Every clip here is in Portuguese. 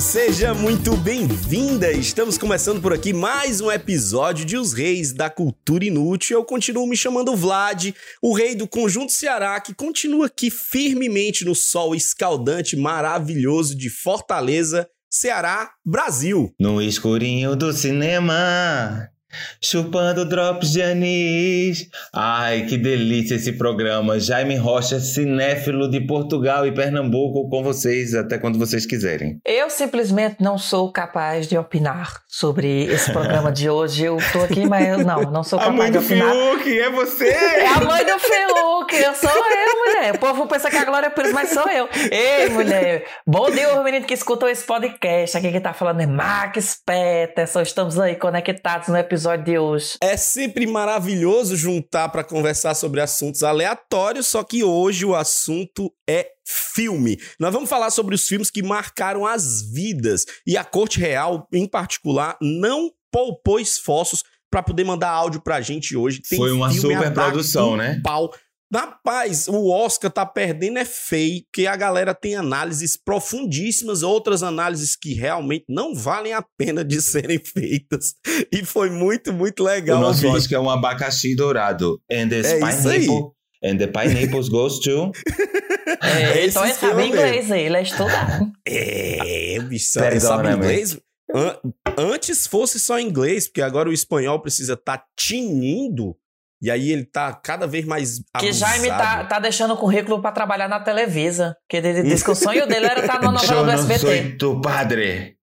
Seja muito bem-vinda. Estamos começando por aqui mais um episódio de Os Reis da Cultura Inútil. Eu continuo me chamando Vlad, o rei do Conjunto Ceará, que continua aqui firmemente no sol escaldante, maravilhoso de Fortaleza, Ceará, Brasil. No escurinho do cinema, chupando drops de anis. Ai, que delícia esse programa. Jaime Rocha, cinéfilo de Portugal e Pernambuco, com vocês até quando vocês quiserem. Eu simplesmente não sou capaz de opinar sobre esse programa de hoje. Eu tô aqui, mas eu não, não sou A capaz mãe de do opinar. Fiuk, é você! É a mãe do Fiuk, eu sou eu, mulher. O povo pensa que a Glória Pires, mas sou eu. Ei, mulher. Bom dia, os meninos que escutam esse podcast. Aqui quem tá falando é Max Peterson. Estamos aí conectados no episódio de hoje. É sempre maravilhoso juntar para conversar sobre assuntos aleatórios, só que hoje o assunto é filme. Nós vamos falar sobre os filmes que marcaram as vidas e a Corte Real, em particular, não poupou esforços para poder mandar áudio pra gente hoje. Tem Foi uma filme a dar superprodução, um né? Pau. Rapaz, o Oscar tá perdendo é feio, porque a galera tem análises profundíssimas, outras análises que realmente não valem a pena de serem feitas. E foi muito, muito legal. o nosso ouvir. Oscar é um abacaxi dourado. And the É isso aí. pineapple. And the pineapples goes to... É, então ele Esse sabe filme inglês, ele é estudado. É, bicho, Perdona, sabe né, inglês? An- antes fosse só inglês, porque agora o espanhol precisa estar tá tinindo, e aí ele tá cada vez mais Que abusado. Jaime tá, tá deixando o currículo pra trabalhar na Televisa. Que ele disse que o sonho dele era estar na novela do no SBT. soy tu padre.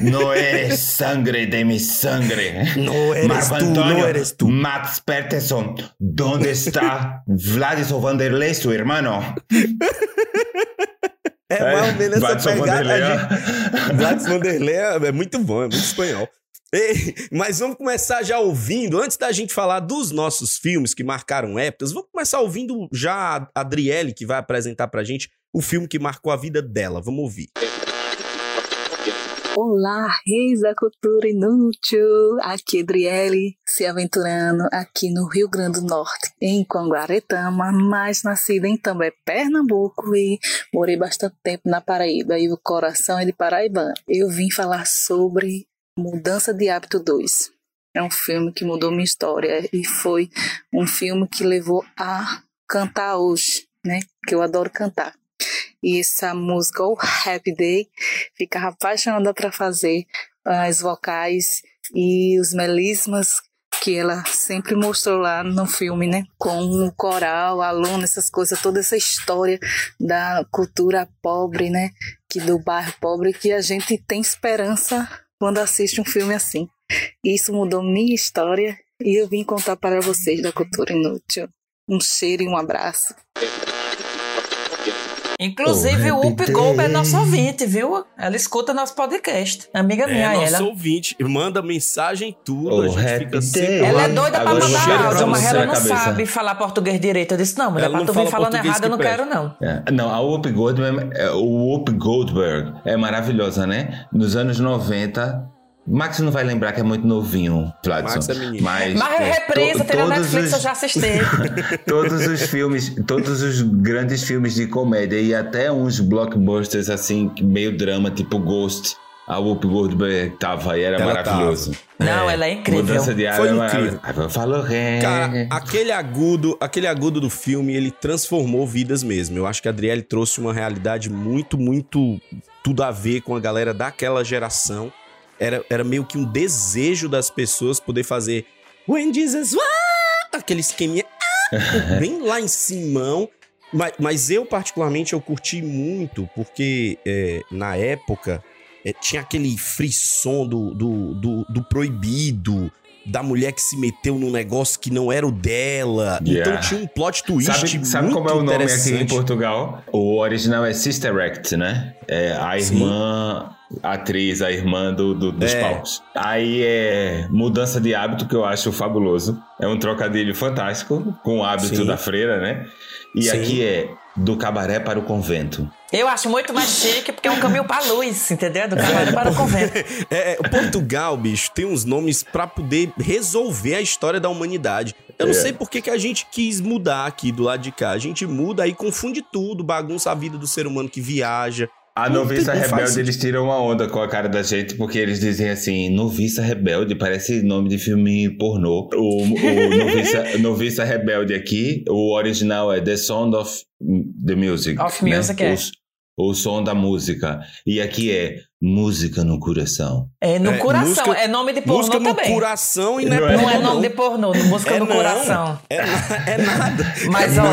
No eres sangre de mi sangre. Não eres Marco tu, Antonio, não eres tu. Max Peterson, ¿dónde está Vladislav Vanderlei, su hermano? É mais ou menos essa Vadson pegada. Vanderlei, a ó. gente- Vlad Vanderlei é é muito bom, é muito espanhol. Ei, mas vamos começar já ouvindo, antes da gente falar dos nossos filmes que marcaram épocas, vamos começar ouvindo já a Adriele, que vai apresentar pra gente o filme que marcou a vida dela. Vamos ouvir. Olá, reis da cultura inútil! Aqui é Adriele, se aventurando aqui no Rio Grande do Norte, em Conguaretama, mas nascida em També, Pernambuco e morei bastante tempo na Paraíba e o coração é de paraibano. Eu vim falar sobre Mudança de Hábito 2. É um filme que mudou minha história e foi um filme que levou a cantar hoje, né? Que eu adoro cantar. E essa música, o Happy Day, ficava apaixonada para fazer as vocais e os melismas que ela sempre mostrou lá no filme, né? Com o coral, aluno, essas coisas, toda essa história da cultura pobre, né? Que do bairro pobre, que a gente tem esperança quando assiste um filme assim. Isso mudou minha história e eu vim contar para vocês da cultura inútil. Um cheiro e um abraço. Inclusive, Oh, o Up happy Gold é nosso ouvinte, viu? Ela escuta nosso podcast. Amiga minha, é, nosso ela. ouvinte, manda mensagem e tudo, Oh, a gente happy fica sempre... Ela é Agora- doida pra agora mandar pra áudio, mas ela não cabeça. sabe falar português direito. Eu disse, não, mulher, Ela pra tu vir fala falando errado, eu não que quero, não. É, Não, a Whoopi Goldberg, é, o Whoopi Goldberg é maravilhosa, né? Nos anos 90, Max não vai lembrar que é muito novinho, Vladson. Max é menino. Mas, Mas é, reprisa, to- tem na todos Netflix, os- eu já assisti. todos os filmes, todos os grandes filmes de comédia e até uns blockbusters assim, meio drama, tipo Ghost. A Whoopi Goldberg tava e era Ela maravilhoso. Não, ela é incrível. Mudança de ar Foi é incrível. maravilhoso. Falou, ré. Cara, aquele agudo, aquele agudo do filme, ele transformou vidas mesmo. Eu acho que a Adriele trouxe uma realidade muito, muito tudo a ver com a galera daquela geração. Era, era meio que um desejo das pessoas poder fazer When Jesus ah! aquele esqueminha ah! bem lá em cima. Mas, mas eu, particularmente, eu curti muito, porque é, na época é, tinha aquele frisson do, do, do, do proibido, da mulher que se meteu num negócio que não era o dela. Yeah. Então tinha um plot twist Sabe, sabe muito como é o nome aqui em. Portugal? O original é Sister Act, né? É a Sim. Irmã atriz, a irmã do, do- dos É. palcos. Aí é mudança de hábito que eu acho fabuloso. É um trocadilho fantástico com o hábito Sim. da freira, né? E Sim. aqui é do cabaré para o convento. Eu acho muito mais chique porque é um caminho pra luz, entendeu? Do cabaré para o convento. É, é, Portugal, bicho, tem uns nomes pra poder resolver a história da humanidade. Eu não É. sei por que, que a gente quis mudar aqui do lado de cá. A gente muda aí confunde tudo, bagunça a vida do ser humano que viaja. A noviça faz rebelde, eles tiram uma onda com a cara da gente, porque eles dizem assim, noviça rebelde, parece nome de filme pornô. O, o noviça, noviça rebelde aqui, o original é The Sound of the Music. Of né? Music, é. O, o som da música. E aqui é música no coração. É no É, coração, música- é nome de pornô Música no também. coração e não é, Não é? Não é nome de pornô, música É no não. coração. É, é nada. Mas, ó,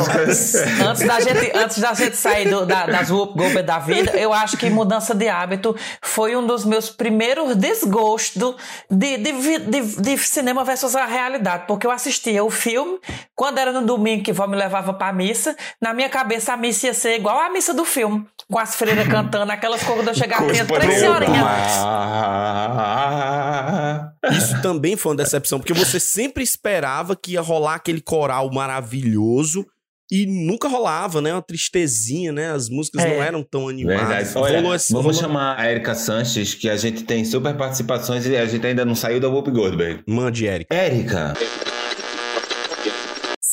antes da gente, antes da gente sair do, da, das Goldberg da vida, eu acho que mudança de hábito foi um dos meus primeiros desgostos de, de, de, de cinema versus a realidade. Porque eu assistia o filme, quando era no domingo que vó me levava pra missa, na minha cabeça a missa ia ser igual a missa do filme. Com as freiras cantando, aquelas coisas quando eu chegava, tinha três senhorinhas. Isso também foi uma decepção, porque você sempre esperava que ia rolar aquele coral maravilhoso e nunca rolava, né? Uma tristezinha, né? As músicas É. não eram tão animadas. Verdade. Olha, Rolou esse- vamos rolou- chamar a Erika Sanches, que a gente tem super participações e a gente ainda não saiu da Whoop Goldberg. Mande, Eric. Érica,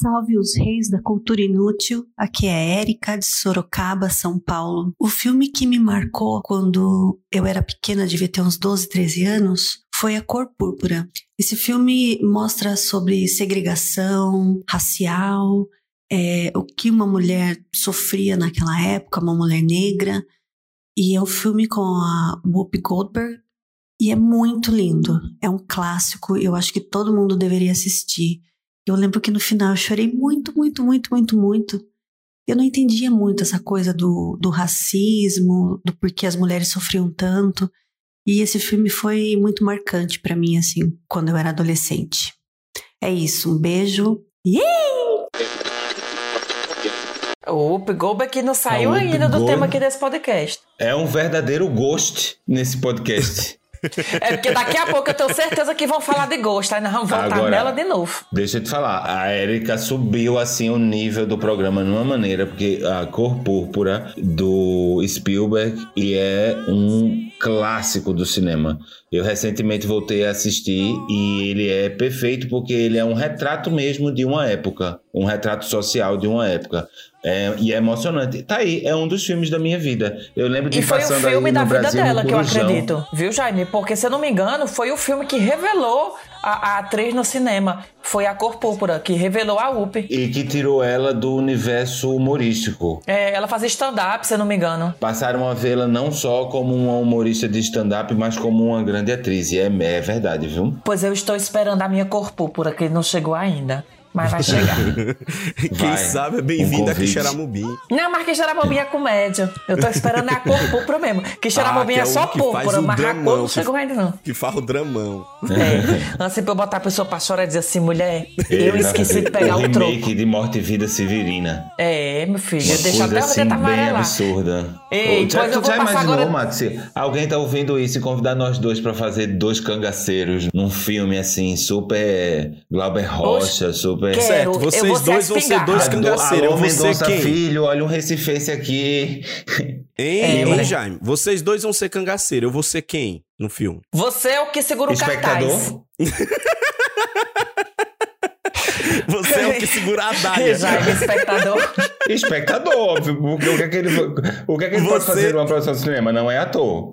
Salve os reis da cultura inútil. Aqui é Érica de Sorocaba, São Paulo. O filme que me marcou quando eu era pequena, devia ter uns 12, 13 anos, foi A Cor Púrpura. Esse filme mostra sobre segregação racial, é, o que uma mulher sofria naquela época, uma mulher negra. E é um filme com a Whoopi Goldberg. E é muito lindo. É um clássico. Eu acho que todo mundo deveria assistir. Eu lembro que no final eu chorei muito, muito, muito, muito, muito. Eu não entendia muito essa coisa do, do racismo, do porquê as mulheres sofriam tanto. E esse filme foi muito marcante pra mim, assim, quando eu era adolescente. É isso, um beijo. O Whoop Goldberg que não saiu ainda do tema aqui desse podcast. é um verdadeiro ghost nesse podcast. É porque daqui a pouco eu tenho certeza que vão falar de gosto, aí nós vamos voltar Agora- nela de novo. Deixa eu te falar, a Erika subiu assim o nível do programa de uma maneira, porque a Cor Púrpura do Spielberg e é um clássico do cinema. Eu recentemente voltei a assistir e ele é perfeito porque ele é um retrato mesmo de uma época, um retrato social de uma época. É, e é emocionante. Tá aí, é um dos filmes da minha vida. Eu lembro de E foi o filme da vida Brasil, dela que eu acredito, viu, Jaime? Porque, se eu não me engano, foi o filme que revelou a, a atriz no cinema. Foi a Cor Púrpura, que revelou a Whoopi. E que tirou ela do universo humorístico. É, ela fazia stand-up, se eu não me engano. Passaram a vê-la não só como uma humorista de stand-up, mas como uma grande atriz. E é, é verdade, viu? Pois eu estou esperando a minha Cor Púrpura, que não chegou ainda. Mas vai chegar. Quem Vai. sabe é Um bem-vindo a convite. Quixeramobim. não, mas que Xeramobim é comédia. Eu tô esperando a Cor Púrpura mesmo. Que Xeramobim Ah, é, é só um que faz púrpura, o mas a dramão, cor não chegou ainda não. Que faz o dramão. É. Antes pra eu botar a pessoa pra chorar e dizer assim, mulher, eu esqueci de pegar o troco. remake de Morte e Vida Severina. É, meu filho, Uma deixa coisa até o assim, bem amarelar. absurda. Ei, Ô, já, pois eu tu já imaginou, agora- Max, se alguém tá ouvindo isso e convidar nós dois pra fazer dois cangaceiros num filme assim, super Glauber Rocha, super... Quero, Certo, vocês dois vão ser dois cangaceiros. Alô, Eu vou Mendonça quem? Filho, olha um recifense aqui. Hein, É. Jaime? Vocês dois vão ser cangaceiro. Eu vou ser quem no filme? Você é o que segura o cartaz. Espectador? Você é o que segura a dália. Jaime, espectador. Espectador, óbvio. O que é que ele, o que é que ele pode Você- fazer numa produção de cinema? Não é ator.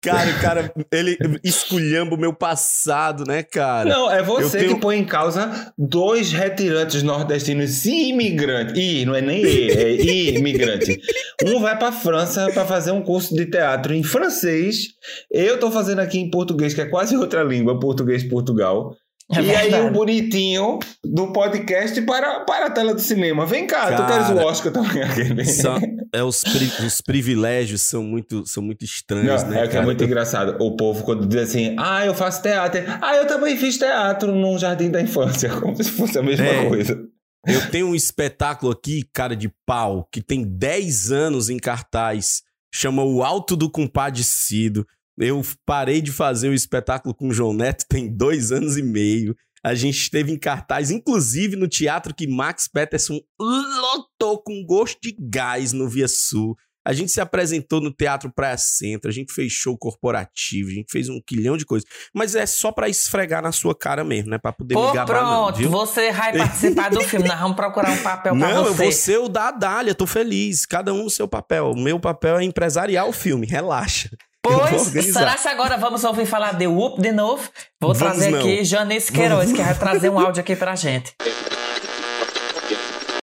Cara, cara, ele esculhamba o meu passado, né, cara? Não, é você tenho- que põe em causa dois retirantes nordestinos imigrantes. Ih, não é nem E, é imigrante. Um vai pra França pra fazer um curso de teatro em francês. Eu tô fazendo aqui em português, que é quase outra língua, português Portugal. É e aí o bonitinho do podcast para, para a tela do cinema. Vem cá, tu Cara, queres o Oscar também aquele. São- é, os, pri- os privilégios são muito, são muito estranhos, Não, né? é que é cara? muito engraçado. O povo, quando diz assim, ah, eu faço teatro. Ah, eu também fiz teatro num jardim da infância. Como se fosse a mesma É. coisa. Eu tenho um espetáculo aqui, cara de pau, que tem 10 anos em cartaz. Chama O Alto do Compadecido. Eu parei de fazer o espetáculo com o João Neto tem dois anos e meio. A gente esteve em cartaz, inclusive no teatro que Max Peterson lotou com gosto de gás no Via Sul. A gente se apresentou no Teatro Praia Centro, a gente fez show corporativo, a gente fez um quilhão de coisas. Mas é só pra esfregar na sua cara mesmo, né? Pra poder Pô, me gabar, não, pronto, viu? você vai participar do filme. Nós vamos procurar um papel pra Não, eu você. vou ser o da Adália, tô feliz. Cada um no seu papel. O meu papel é empresariar o filme, relaxa. Pois, será que agora vamos ouvir falar de Whoop de novo? Vou Vamos trazer não. aqui Janice Queiroz, que vai trazer um áudio aqui pra gente.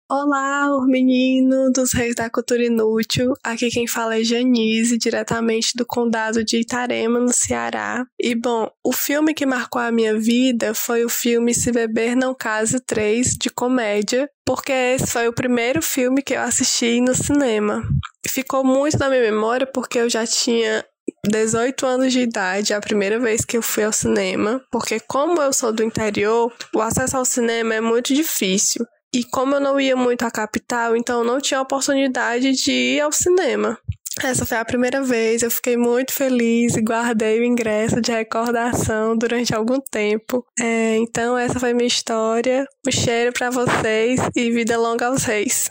Olá, o menino dos Reis da Cultura Inútil. Aqui quem fala é Janise, diretamente do condado de Itarema, no Ceará. E bom, o filme que marcou a minha vida foi o filme Se Beber Não Case 3, de comédia, porque esse foi o primeiro filme que eu assisti no cinema. Ficou muito na minha memória porque eu já tinha 18 anos de idade, a primeira vez que eu fui ao cinema, porque como eu sou do interior, o acesso ao cinema é muito difícil. E como eu não ia muito à capital, então não tinha oportunidade de ir ao cinema. Essa foi a primeira vez, eu fiquei muito feliz e guardei o ingresso de recordação durante algum tempo. É, então essa foi minha história. Um cheiro pra vocês e vida longa aos reis.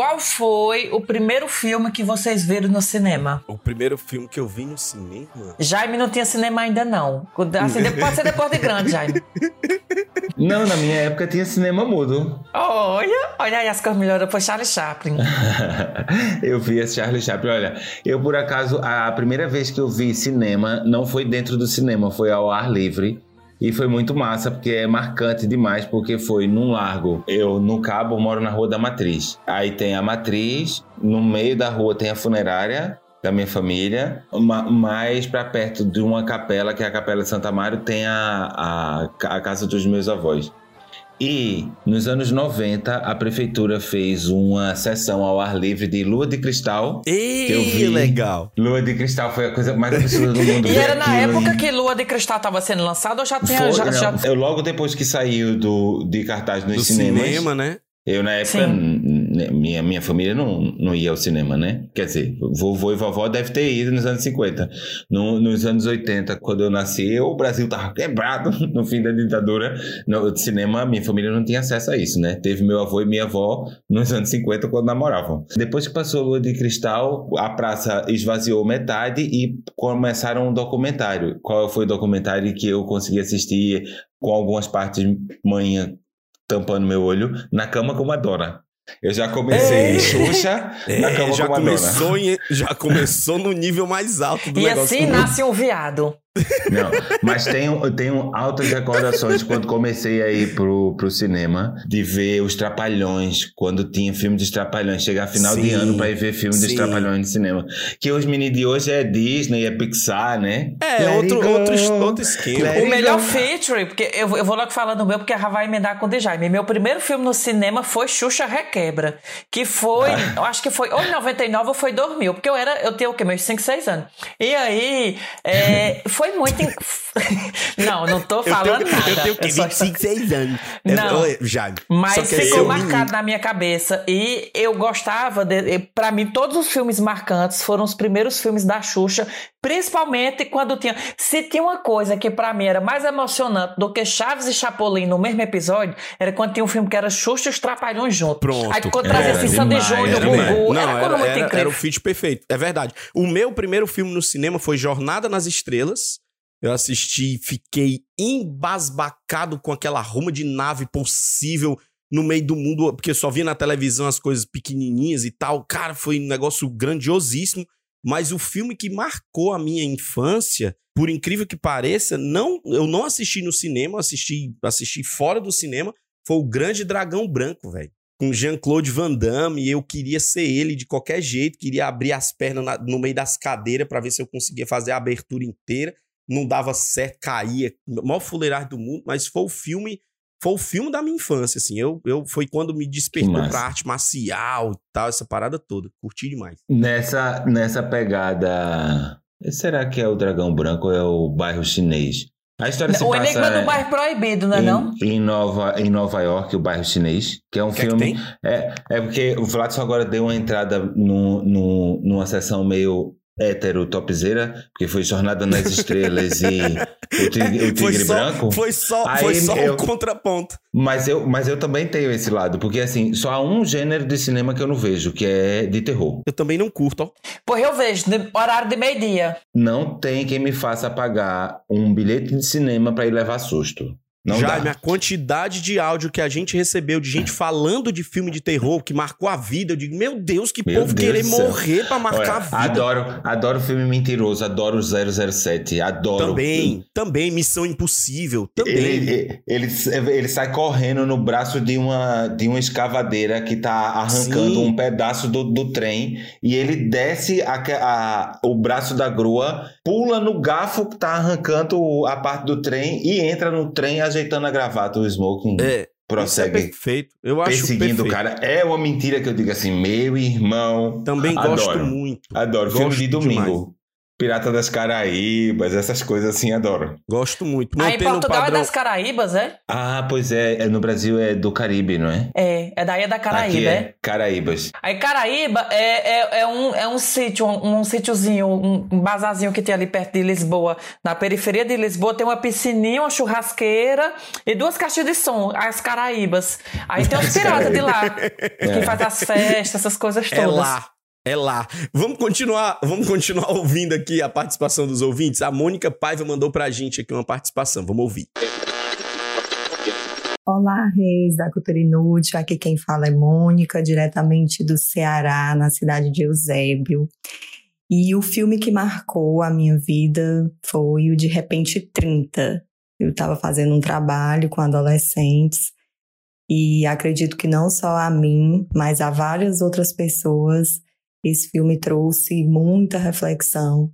Qual foi o primeiro filme que vocês viram no cinema? O primeiro filme que eu vi no cinema. Jaime não tinha cinema ainda, não. Assim, de- pode ser depois de grande, Jaime. Não, na minha época tinha cinema mudo. Olha, olha aí as coisas melhoras. Foi Charlie Chaplin. eu vi esse Charlie Chaplin. Olha, eu por acaso, a primeira vez que eu vi cinema não foi dentro do cinema, foi ao ar livre. E foi muito massa, porque é marcante demais, porque foi num largo. Eu, no Cabo, moro na Rua da Matriz. Aí tem a Matriz, no meio da rua tem a funerária da minha família, ma- mais pra perto de uma capela, que é a Capela de Santa Mário, tem a, a, a casa dos meus avós. E nos anos 90, a prefeitura fez uma sessão ao ar livre de Lua de Cristal. Ei, eu vi. legal. Lua de Cristal foi a coisa mais absurda do mundo. E era na época em- que Lua de Cristal estava sendo lançada ou já tinha. Foi, já, já- Eu logo depois que saiu do, de cartaz nos Do cinemas. cinema, né? Eu, na época, minha, minha família não, não ia ao cinema, né? Quer dizer, vovô e vovó devem ter ido nos anos 50. No- nos anos 80, quando eu nasci, o Brasil tava quebrado no fim da ditadura. No cinema, minha família não tinha acesso a isso, né? Teve meu avô e minha avó nos anos 50, quando namoravam. Depois que passou a Lua de Cristal, a praça esvaziou metade e começaram um documentário. Qual foi o documentário que eu consegui assistir com algumas partes manhã tampando meu olho, na cama com Madonna. Eu já comecei Xuxa na É, cama já com Madonna. começou, em- já começou no nível mais alto do E negócio. assim nasce um viado. Não, mas tenho, eu tenho altas recordações quando comecei a ir pro, pro cinema, de ver os Trapalhões, quando tinha filme dos Trapalhões. Chegar final de Sim, ano pra ir ver filme sim. Trapalhões no cinema. Que os meninos de hoje é Disney, é Pixar, né? É, Let outro, go, outro, outro esquema. O melhor go. feature, porque eu, eu vou logo falando o meu, porque já vai emendar com o de Jaime. Meu primeiro filme no cinema foi Xuxa Requebra, que foi, Ah. eu acho que foi ou em 99 ou foi 2000, porque eu era, eu tinha o quê? Meus 5, 6 anos. E aí, é, foi muito... in- não, não tô falando eu tenho, nada. Eu tenho que Eu só- 25, 6 anos. Não. É, já. Mas só ficou marcado menino. na minha cabeça. E eu gostava, de, pra mim, todos os filmes marcantes foram os primeiros filmes da Xuxa, principalmente quando tinha. Se tinha uma coisa que pra mim era mais emocionante do que Chaves e Chapolin no mesmo episódio, era quando tinha um filme que era Xuxa e os Trapalhões juntos. Pronto. Aí quando trazia Era assim, Sandy Júnior, era Gugu, era, Não, era, muito era, incrível. era o feat perfeito. É verdade. O meu primeiro filme no cinema foi Jornada nas Estrelas. Eu assisti, fiquei embasbacado com aquela ruma de nave possível no meio do mundo, porque só via na televisão as coisas pequenininhas e tal. Cara, foi um negócio grandiosíssimo. Mas o filme que marcou a minha infância, por incrível que pareça, não, eu não assisti no cinema, assisti, assisti fora do cinema, foi o Grande Dragão Branco, velho com Jean-Claude Van Damme, e eu queria ser ele de qualquer jeito, queria abrir as pernas na- no meio das cadeiras para ver se eu conseguia fazer a abertura inteira, não dava certo, caía, maior fuleiragem do mundo, mas foi o filme, foi o filme da minha infância, assim. Eu, eu foi quando me despertou pra arte marcial e tal, essa parada toda. Curti demais. Nessa, nessa pegada. Será que é o Dragão Branco ou é o bairro chinês? A história se O passa Enigma do Bairro Proibido, não é não? em, em Nova, em Nova York, o bairro chinês, que é um que é que filme. tem? É, é porque o Vladson agora deu uma entrada no, no, numa sessão meio hétero topzeira, porque foi Jornada nas Estrelas e o Tigre, o foi Tigre só, Branco. Foi só, Aí foi só eu- o contraponto. Mas eu, mas eu também tenho esse lado, porque assim, só há um gênero de cinema que eu não vejo, que é de terror. Eu também não curto, ó. Pois eu vejo, de- horário de meio-dia. Não tem quem me faça pagar um bilhete de cinema pra ir levar susto. Não Jaime, dá. a quantidade de áudio que a gente recebeu de gente falando de filme de terror que marcou a vida, eu digo, meu Deus, que Meu povo Deus querer morrer pra marcar Olha, a vida. adoro, adoro filme mentiroso, adoro o 007, adoro. Também, também, Missão Impossível, também. Ele, ele, ele, ele sai correndo no braço de uma, de uma escavadeira que tá arrancando Sim. um pedaço do, do trem e ele desce a, a- o braço da grua, pula no garfo que tá arrancando a parte do trem e entra no trem ajeitando a gravata, o smoking. É, isso é prossegue perfeito. Eu acho perseguindo perfeito. o cara. É uma mentira que eu digo assim, meu irmão. Também Adoro. gosto muito. Adoro. Filme Gosto de domingo. demais. Pirata das Caraíbas, essas coisas assim, adoro. Gosto muito. Aí em Mantendo o Portugal padrão. é das Caraíbas, é? Ah, pois é, é, no Brasil é do Caribe, não é? É, é daí é da Aqui Caraíba, é? é Caraíbas. Aí Caraíba é, é, é um, é um sítio, um, um sítiozinho, um, um bazarzinho que tem ali perto de Lisboa. Na periferia de Lisboa tem uma piscininha, uma churrasqueira e duas caixas de som, as Caraíbas. Aí tem os As piratas de lá, É. que faz as festas, essas coisas todas. É lá. É lá. Vamos continuar, vamos continuar ouvindo aqui a participação dos ouvintes. A Mônica Paiva mandou pra gente aqui uma participação. Vamos ouvir. Olá, reis da cultura inútil. Aqui quem fala é Mônica, diretamente do Ceará, na cidade de Eusébio. E o filme que marcou a minha vida foi o De Repente 30. Eu estava fazendo um trabalho com adolescentes e acredito que não só a mim, mas a várias outras pessoas, esse filme trouxe muita reflexão.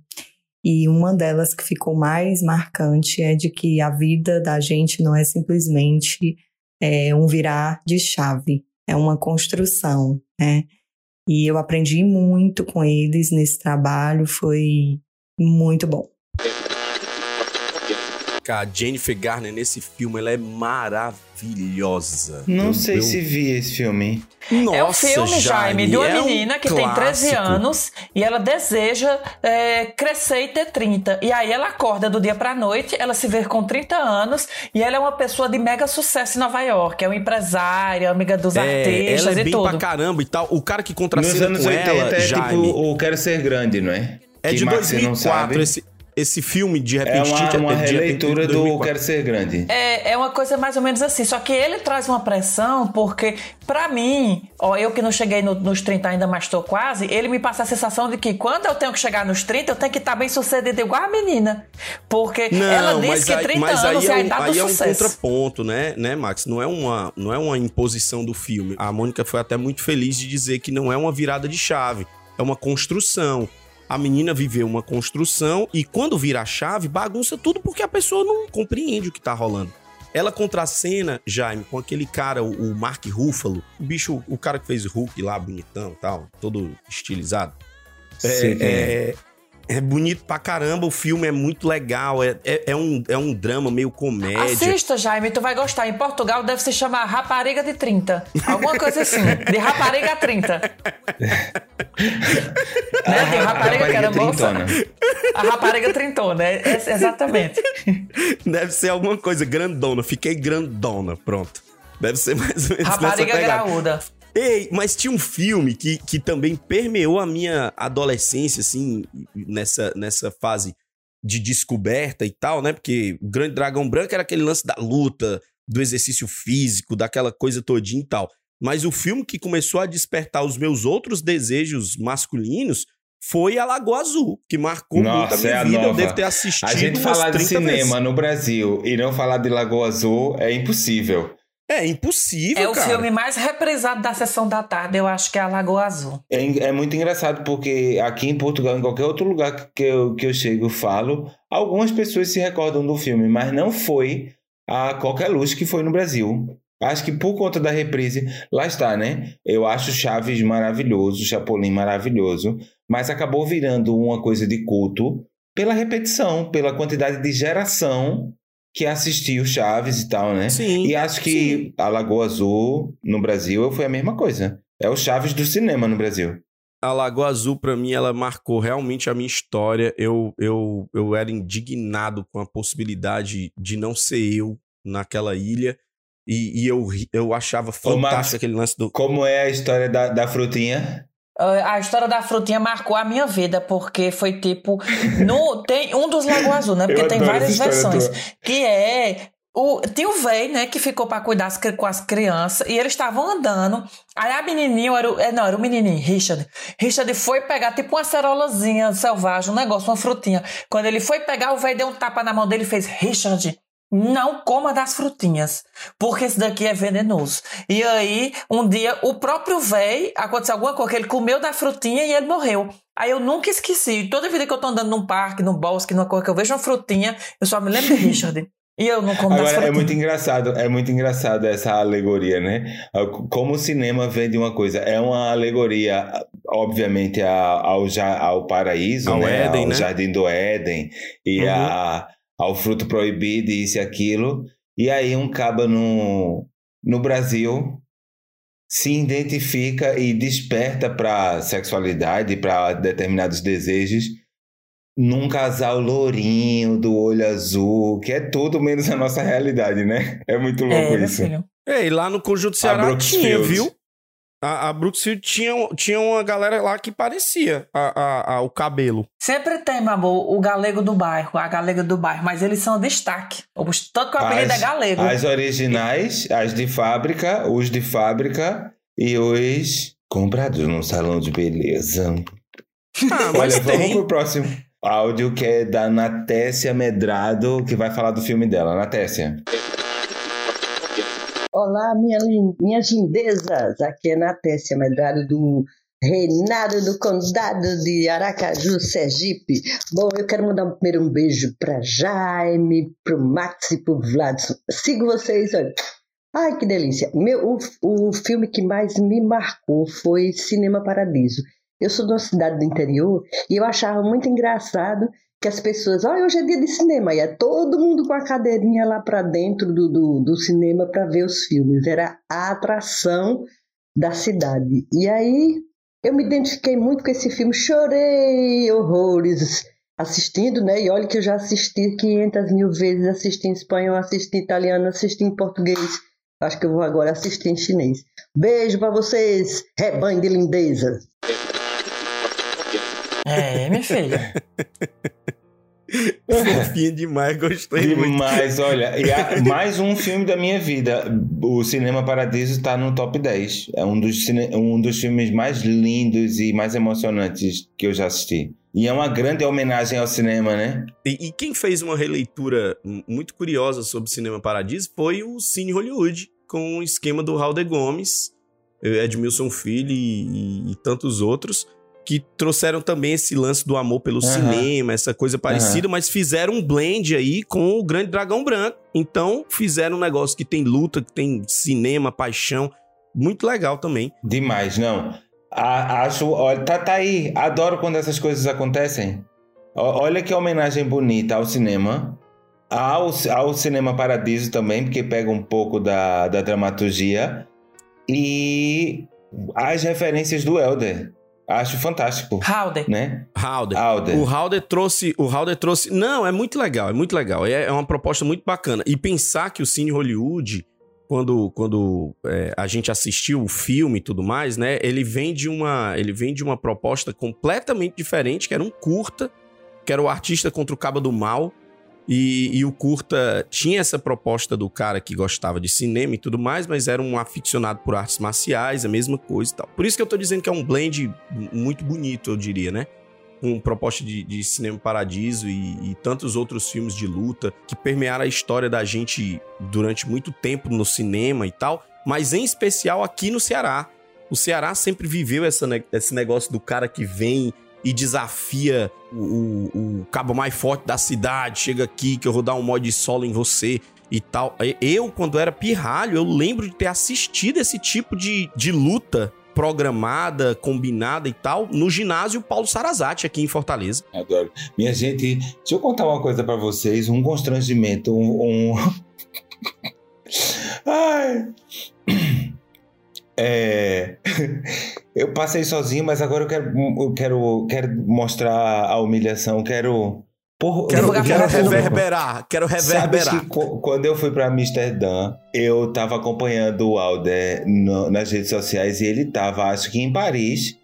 E uma delas que ficou mais marcante é de que a vida da gente não é simplesmente é, um virar de chave, é uma construção, né? E eu aprendi muito com eles nesse trabalho, foi muito bom. A Jennifer Garner nesse filme, ela é maravilhosa. Não Eu- sei se vi esse filme. Nossa, é um filme, Jaime, de uma é um menina que tem 13 clássico. anos e ela deseja é, crescer e ter 30. E aí ela acorda do dia pra noite, ela se vê com 30 anos e ela é uma pessoa de mega sucesso em Nova York. É uma empresária, amiga dos É, artistas ela é e bem tudo. pra caramba e tal. O cara que contracena anos com 80 ela, é Jaime, tipo o Quero Ser Grande, não é? é Que de Max, você não 2004 sabe. esse, esse filme, de É repente... uma, de- uma de repente, releitura do 2004. Quero Ser Grande. É, é uma coisa mais ou menos assim. Só que ele traz uma pressão, porque, pra mim, ó, eu que não cheguei no- nos 30 ainda, mas tô quase, ele me passa a sensação de que quando eu tenho que chegar nos 30, eu tenho que estar bem sucedido igual a menina. Porque Não, ela diz mas que aí, 30 mas anos aí é a é, um, idade aí do é um sucesso. contraponto, né, né, Max? Não é, uma, não é uma imposição do filme. A Mônica foi até muito feliz de dizer que não é uma virada de chave, é uma construção. A menina viveu uma construção e quando vira a chave, bagunça tudo porque a pessoa não compreende o que tá rolando. Ela contracena, Jaime, com aquele cara, o, Mark Ruffalo, o bicho, o cara que fez Hulk lá, bonitão e tal, todo estilizado. Sei quem é, é bonito pra caramba, o filme é muito legal, é, é, é um, é um drama meio comédia. Assista, Jaime, tu vai gostar. Em Portugal deve se chamar Rapariga de 30. Alguma coisa assim. De Rapariga a 30. né? Tem rapariga que era moça. A rapariga trintona, é, é- exatamente. Deve ser alguma coisa grandona, fiquei grandona, pronto. Deve ser mais ou menos Rapariga pegada. graúda. Ei, mas tinha um filme que, que também permeou a minha adolescência, assim, nessa, nessa fase de descoberta e tal, né? Porque o Grande Dragão Branco era aquele lance da luta, do exercício físico, daquela coisa todinha e tal. Mas o filme que começou a despertar os meus outros desejos masculinos foi a Lagoa Azul, que marcou muito a Nossa, minha é a vida. Eu nova. devo ter assistido A gente falar de 30 cinema vezes. no Brasil e não falar de Lagoa Azul é impossível. É impossível, É o cara. filme mais reprisado da sessão da tarde, eu acho que é a Lagoa Azul. É, é muito engraçado porque aqui em Portugal, em qualquer outro lugar que eu, que eu chego e falo, algumas pessoas se recordam do filme, mas não foi a qualquer luz que foi no Brasil. Acho que por conta da reprise, lá está, né? Eu acho Chaves maravilhoso, Chapolin maravilhoso, mas acabou virando uma coisa de culto pela repetição, pela quantidade de geração que assistiu Chaves e tal, né? Sim. E acho que a Lagoa Azul no Brasil foi a mesma coisa. É o Chaves do cinema no Brasil. A Lagoa Azul, pra mim, ela marcou realmente a minha história. Eu, eu, eu era indignado com a possibilidade de não ser eu naquela ilha. E, e eu, eu achava Max, fantástico aquele lance do. Como é a história da, da frutinha? Ah, A história da frutinha marcou a minha vida, porque foi tipo. No, tem um dos Lagoa Azul, né? Porque Eu tem várias versões. Que é. O tio Véi, né, que ficou pra cuidar as com as crianças, e eles estavam andando. Aí a menininha, era o, é, não, era o menininho, Richard. Richard foi pegar tipo uma cerolazinha selvagem, um negócio, uma frutinha. Quando ele foi pegar, o velho deu um tapa na mão dele e fez: Richard, não coma das frutinhas, porque esse daqui é venenoso. E aí, um dia, o próprio véi, aconteceu alguma coisa, que ele comeu da frutinha e ele morreu. Aí eu nunca esqueci. Toda vida que eu tô andando num parque, num bosque, numa coisa que eu vejo uma frutinha, eu só me lembro de Richard. E eu não como das Agora é muito engraçado, é muito engraçado essa alegoria, né? Como o cinema vende uma coisa, é uma alegoria, obviamente, ao, ja- ao paraíso, Ao né? Éden, ao né? jardim do Éden e Uhum. a- ao fruto proibido, isso e aquilo. E aí um caba no, no Brasil se identifica e desperta para sexualidade, para determinados desejos num casal lourinho do olho azul, que é tudo menos a nossa realidade, né? É muito louco É, isso. filho. É, e lá no Conjunto Ceará tinha, viu? A, a Brooksfield tinha, tinha uma galera lá que parecia a, a- a- o cabelo. Sempre tem, meu amor, o galego do bairro, a galega do bairro, mas eles são destaque. Tanto que o apelido é As, galego. as originais, as de fábrica, os de fábrica e os comprados num salão de beleza. Ah, mas Olha, vamos tem. pro próximo áudio que é da Natécia Medrado, que vai falar do filme dela. Natécia. Olá, minha minhas lindezas. Aqui é Natécia Medrado do Reinado do Condado de Aracaju, Sergipe. Bom, eu quero mandar primeiro um beijo para Jaime, para o Max e para o Vladson. Sigo vocês, olha. Ai, que delícia. Meu, o, o filme que mais me marcou foi Cinema Paradiso. Eu sou de uma cidade do interior e eu achava muito engraçado que as pessoas, olha, hoje é dia de cinema, e é todo mundo com a cadeirinha lá para dentro do, do, do cinema para ver os filmes. Era a atração da cidade. E aí eu me identifiquei muito com esse filme, chorei horrores assistindo, né? E olha que eu já assisti 500 mil vezes, assisti em espanhol, assisti em italiano, assisti em português. Acho que eu vou agora assistir em chinês. Beijo para vocês, rebanho de lindeza. É, minha filha. Fofinha demais, gostei muito. Demais, olha. E mais um filme da minha vida. O Cinema Paradiso está no top 10. É um dos, um dos filmes mais lindos e mais emocionantes que eu já assisti. E é uma grande homenagem ao cinema, né? E, e quem fez uma releitura muito curiosa sobre Cinema Paradiso foi o Cine Hollywood, com o esquema do Raul de Gomes, eh, Edmilson Filho e, e- e tantos outros, que trouxeram também esse lance do amor pelo Aham. cinema, essa coisa parecida, mas fizeram um blend aí com o Grande Dragão Branco. Então, fizeram um negócio que tem luta, que tem cinema, paixão. Muito legal também. Demais, não. A- acho, olha, tá, tá aí. Adoro quando essas coisas acontecem. Olha que homenagem bonita ao cinema. Ao, ao Cinema Paradiso também, porque pega um pouco da, da dramaturgia. E as referências do Elder. Acho fantástico, Howder. né? Halder. Alder. O Halder trouxe. O Halder trouxe. Não, é muito legal, é muito legal. É, é uma proposta muito bacana. E pensar que o Cine Hollywood, quando, quando é, a gente assistiu o filme e tudo mais, né? Ele vem de uma. Ele vem de uma proposta completamente diferente, que era um curta, que era o artista contra o Cabo do Mal. E, e o curta tinha essa proposta do cara que gostava de cinema e tudo mais, mas era um aficionado por artes marciais, a mesma coisa e tal. Por isso que eu tô dizendo que é um blend muito bonito, eu diria, né? com proposta de, de Cinema Paradiso e, e, tantos outros filmes de luta que permearam a história da gente durante muito tempo no cinema e tal, mas em especial aqui no Ceará. O Ceará sempre viveu essa, esse negócio do cara que vem e desafia o, o, o, cabo mais forte da cidade, chega aqui que eu vou dar um mod de solo em você e tal. Eu, quando era pirralho, eu lembro de ter assistido esse tipo de, de luta programada, combinada e tal, no ginásio Paulo Sarazate, aqui em Fortaleza. Adoro. Minha gente, deixa eu contar uma coisa para vocês, um constrangimento, um... um... Ai... É... eu passei sozinho, mas agora eu quero, eu quero, quero mostrar a humilhação, quero Porra, quero, eu quero reverberar, quero reverberar. Sabe que quando eu fui para Amsterdã, eu tava acompanhando o Alder no, nas redes sociais e ele tava, acho que em Paris,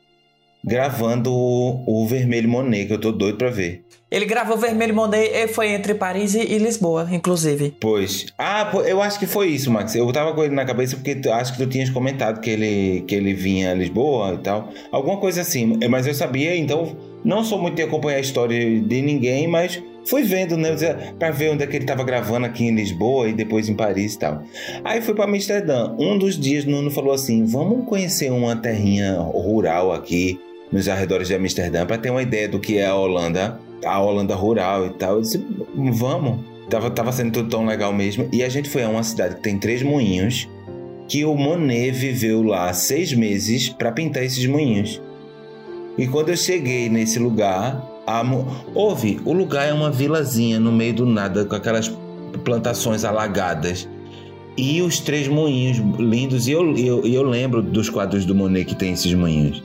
gravando o, o Vermelho Monet, que eu tô doido pra ver. Ele gravou Vermelho Monet e foi entre Paris e Lisboa, inclusive. Pois. Ah, eu acho que foi isso, Max. Eu tava com ele na cabeça porque acho que tu tinhas comentado que ele, que ele vinha a Lisboa e tal. Alguma coisa assim. Mas eu sabia, então não sou muito de acompanhar a história de ninguém, mas fui vendo, né? Pra ver onde é que ele tava gravando aqui em Lisboa e depois em Paris e tal. Aí fui para Amsterdã. Um dos dias, Nuno falou assim: vamos conhecer uma terrinha rural aqui nos arredores de Amsterdã para ter uma ideia do que é a Holanda, a Holanda rural e tal. Eu disse: vamos. Tava, tava sendo tudo tão legal mesmo. E a gente foi a uma cidade que tem três moinhos, que o Monet viveu lá seis meses para pintar esses moinhos. E quando eu cheguei nesse lugar, a... houve, o lugar é uma vilazinha no meio do nada, com aquelas plantações alagadas. E os três moinhos lindos, e eu, eu, eu lembro dos quadros do Monet que tem esses moinhos.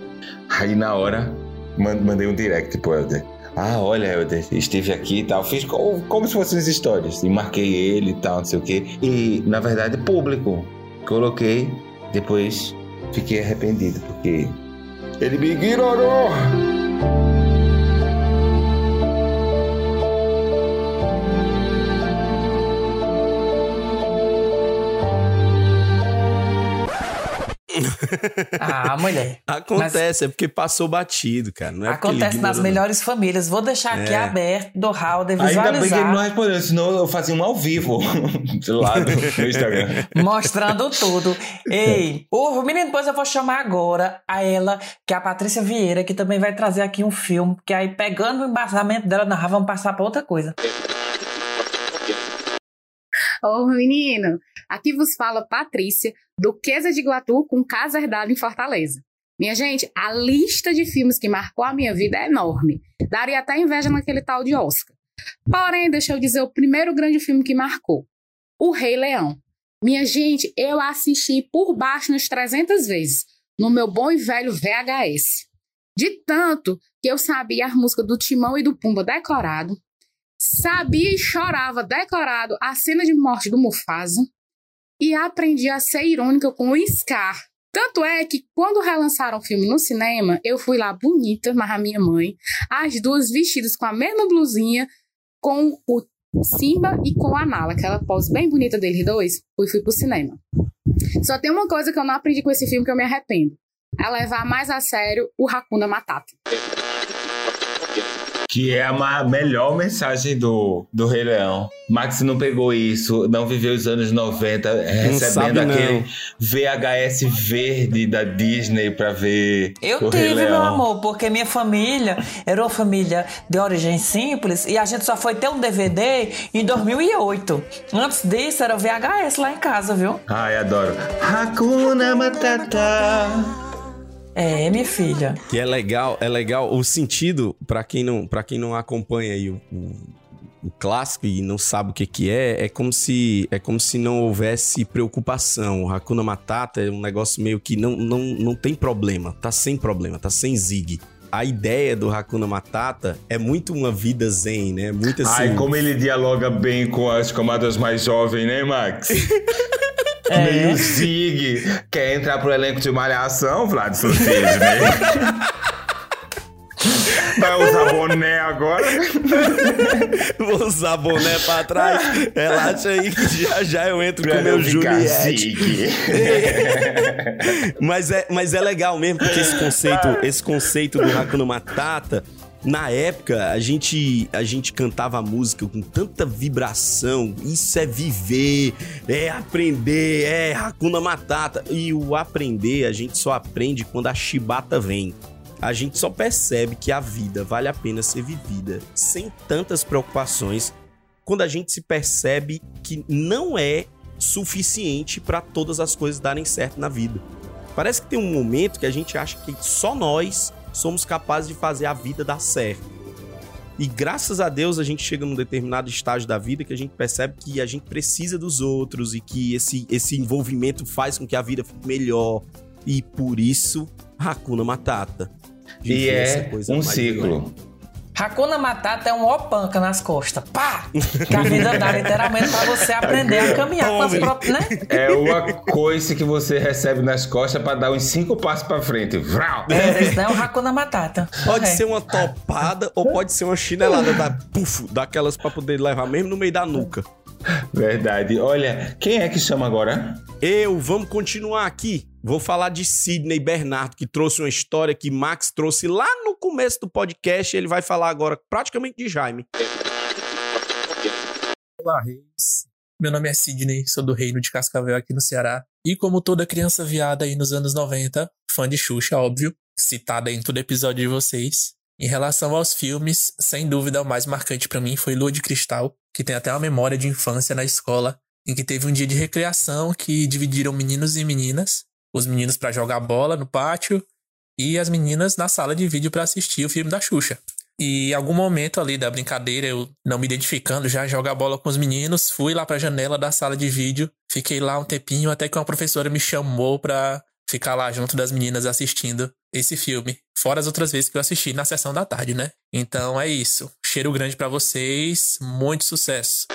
Aí na hora, mandei um direct pro Helder. Ah, olha, Helder, estive aqui e tal. Fiz como, como se fossem as histórias. E marquei ele e tal, não sei o quê. E, na verdade, público. Coloquei, depois fiquei arrependido, porque ele me ignorou. Ah, mulher. Acontece, Mas... é porque passou batido, cara. Não é Acontece nas melhores famílias. Vou deixar aqui é. aberto do Raul visualizar. Ainda bem que ele não respondeu, senão eu fazia um ao vivo do lado do Instagram. Mostrando tudo. Ei, o menino, depois eu vou chamar agora a ela, que é a Patrícia Vieira, que também vai trazer aqui um filme, que aí pegando o embasamento dela, nós vamos passar para outra coisa. Ô, menino, aqui vos fala Patrícia, Duquesa de Guatu com Casa Herdada em Fortaleza. Minha gente, a lista de filmes que marcou a minha vida é enorme. Daria até inveja naquele tal de Oscar. Porém, deixa eu dizer o primeiro grande filme que marcou. O Rei Leão. Minha gente, eu assisti por baixo nas 300 vezes, no meu bom e velho VHS. De tanto que eu sabia a música do Timão e do Pumba decorado, sabia e chorava decorado a cena de morte do Mufasa, e aprendi a ser irônica com o Scar. Tanto é que quando relançaram o filme no cinema, eu fui lá bonita, mas a minha mãe, as duas vestidas com a mesma blusinha, com o Simba e com a Nala, aquela pose bem bonita deles dois, fui, fui pro cinema. Só tem uma coisa que eu não aprendi com esse filme que eu me arrependo. É levar mais a sério o Hakuna Matata que é a melhor mensagem do, do Rei Leão. Max não pegou isso, não viveu os anos 90 recebendo aquele VHS verde da Disney pra ver. Eu o tive, Rei Leão. meu amor, porque minha família era uma família de origem simples e a gente só foi ter um DVD em 2008. Antes disso era VHS lá em casa, viu? Ai, adoro. Hakuna Matata. É, minha filha. Que é legal, é legal o sentido para quem não, para quem não acompanha aí o, o, o, clássico e não sabe o que que é, é como se é como se não houvesse preocupação. O Hakuna Matata é um negócio meio que não, não, não tem problema, tá sem problema, tá sem zig a ideia do Hakuna Matata é muito uma vida zen, né? Muito assim. Ai, como ele dialoga bem com as camadas mais jovens, né, Max? É. Meio Zig. Quer entrar pro elenco de malhação, Vlad Sofismo? Vai usar boné agora? Vou usar boné pra trás. Relaxa aí que já já eu entro pra com meu Juliette. mas, é, mas é legal mesmo, porque esse conceito, esse conceito do Hakuna Matata Na época, a gente, a gente cantava a música com tanta vibração. Isso é viver, é aprender, é Hakuna Matata. E o aprender, a gente só aprende quando a chibata vem. A gente só percebe que a vida vale a pena ser vivida sem tantas preocupações quando a gente se percebe que não é suficiente para todas as coisas darem certo na vida. Parece que tem um momento que a gente acha que só nós somos capazes de fazer a vida dar certo. E graças a Deus a gente chega num determinado estágio da vida que a gente percebe que a gente precisa dos outros e que esse, esse envolvimento faz com que a vida fique melhor. E por isso, Hakuna Matata. E é coisa um ciclo. legal. Hakuna Matata é um opanca nas costas. Pá! Que a vida dá literalmente pra você aprender a caminhar com as próprias, né? É uma coisa que você recebe nas costas pra dar uns cinco passos pra frente. Vrau! É, isso não é um Hakuna Matata. Pode É. ser uma topada ou pode ser uma chinelada da puf, daquelas pra poder levar mesmo no meio da nuca. Verdade. Olha, quem é que chama agora? Eu, vamos continuar aqui. Vou falar de Sidney Bernardo, que trouxe uma história que Max trouxe lá no começo do podcast. Ele vai falar agora praticamente de Jaime. Olá, Reis. Meu nome é Sidney, sou do Reino de Cascavel aqui no Ceará. E como toda criança viada aí nos anos 90, fã de Xuxa, óbvio, citada em todo episódio de vocês. Em relação aos filmes, sem dúvida o mais marcante pra mim foi Lua de Cristal, que tem até uma memória de infância na escola, em que teve um dia de recreação que dividiram meninos e meninas, os meninos pra jogar bola no pátio e as meninas na sala de vídeo pra assistir o filme da Xuxa. E em algum momento ali da brincadeira, eu não me identificando, já jogar bola com os meninos, fui lá pra janela da sala de vídeo, fiquei lá um tempinho até que uma professora me chamou pra ficar lá junto das meninas assistindo esse filme. Fora as outras vezes que eu assisti na sessão da tarde, né? Então é isso. Cheiro grande pra vocês, muito sucesso.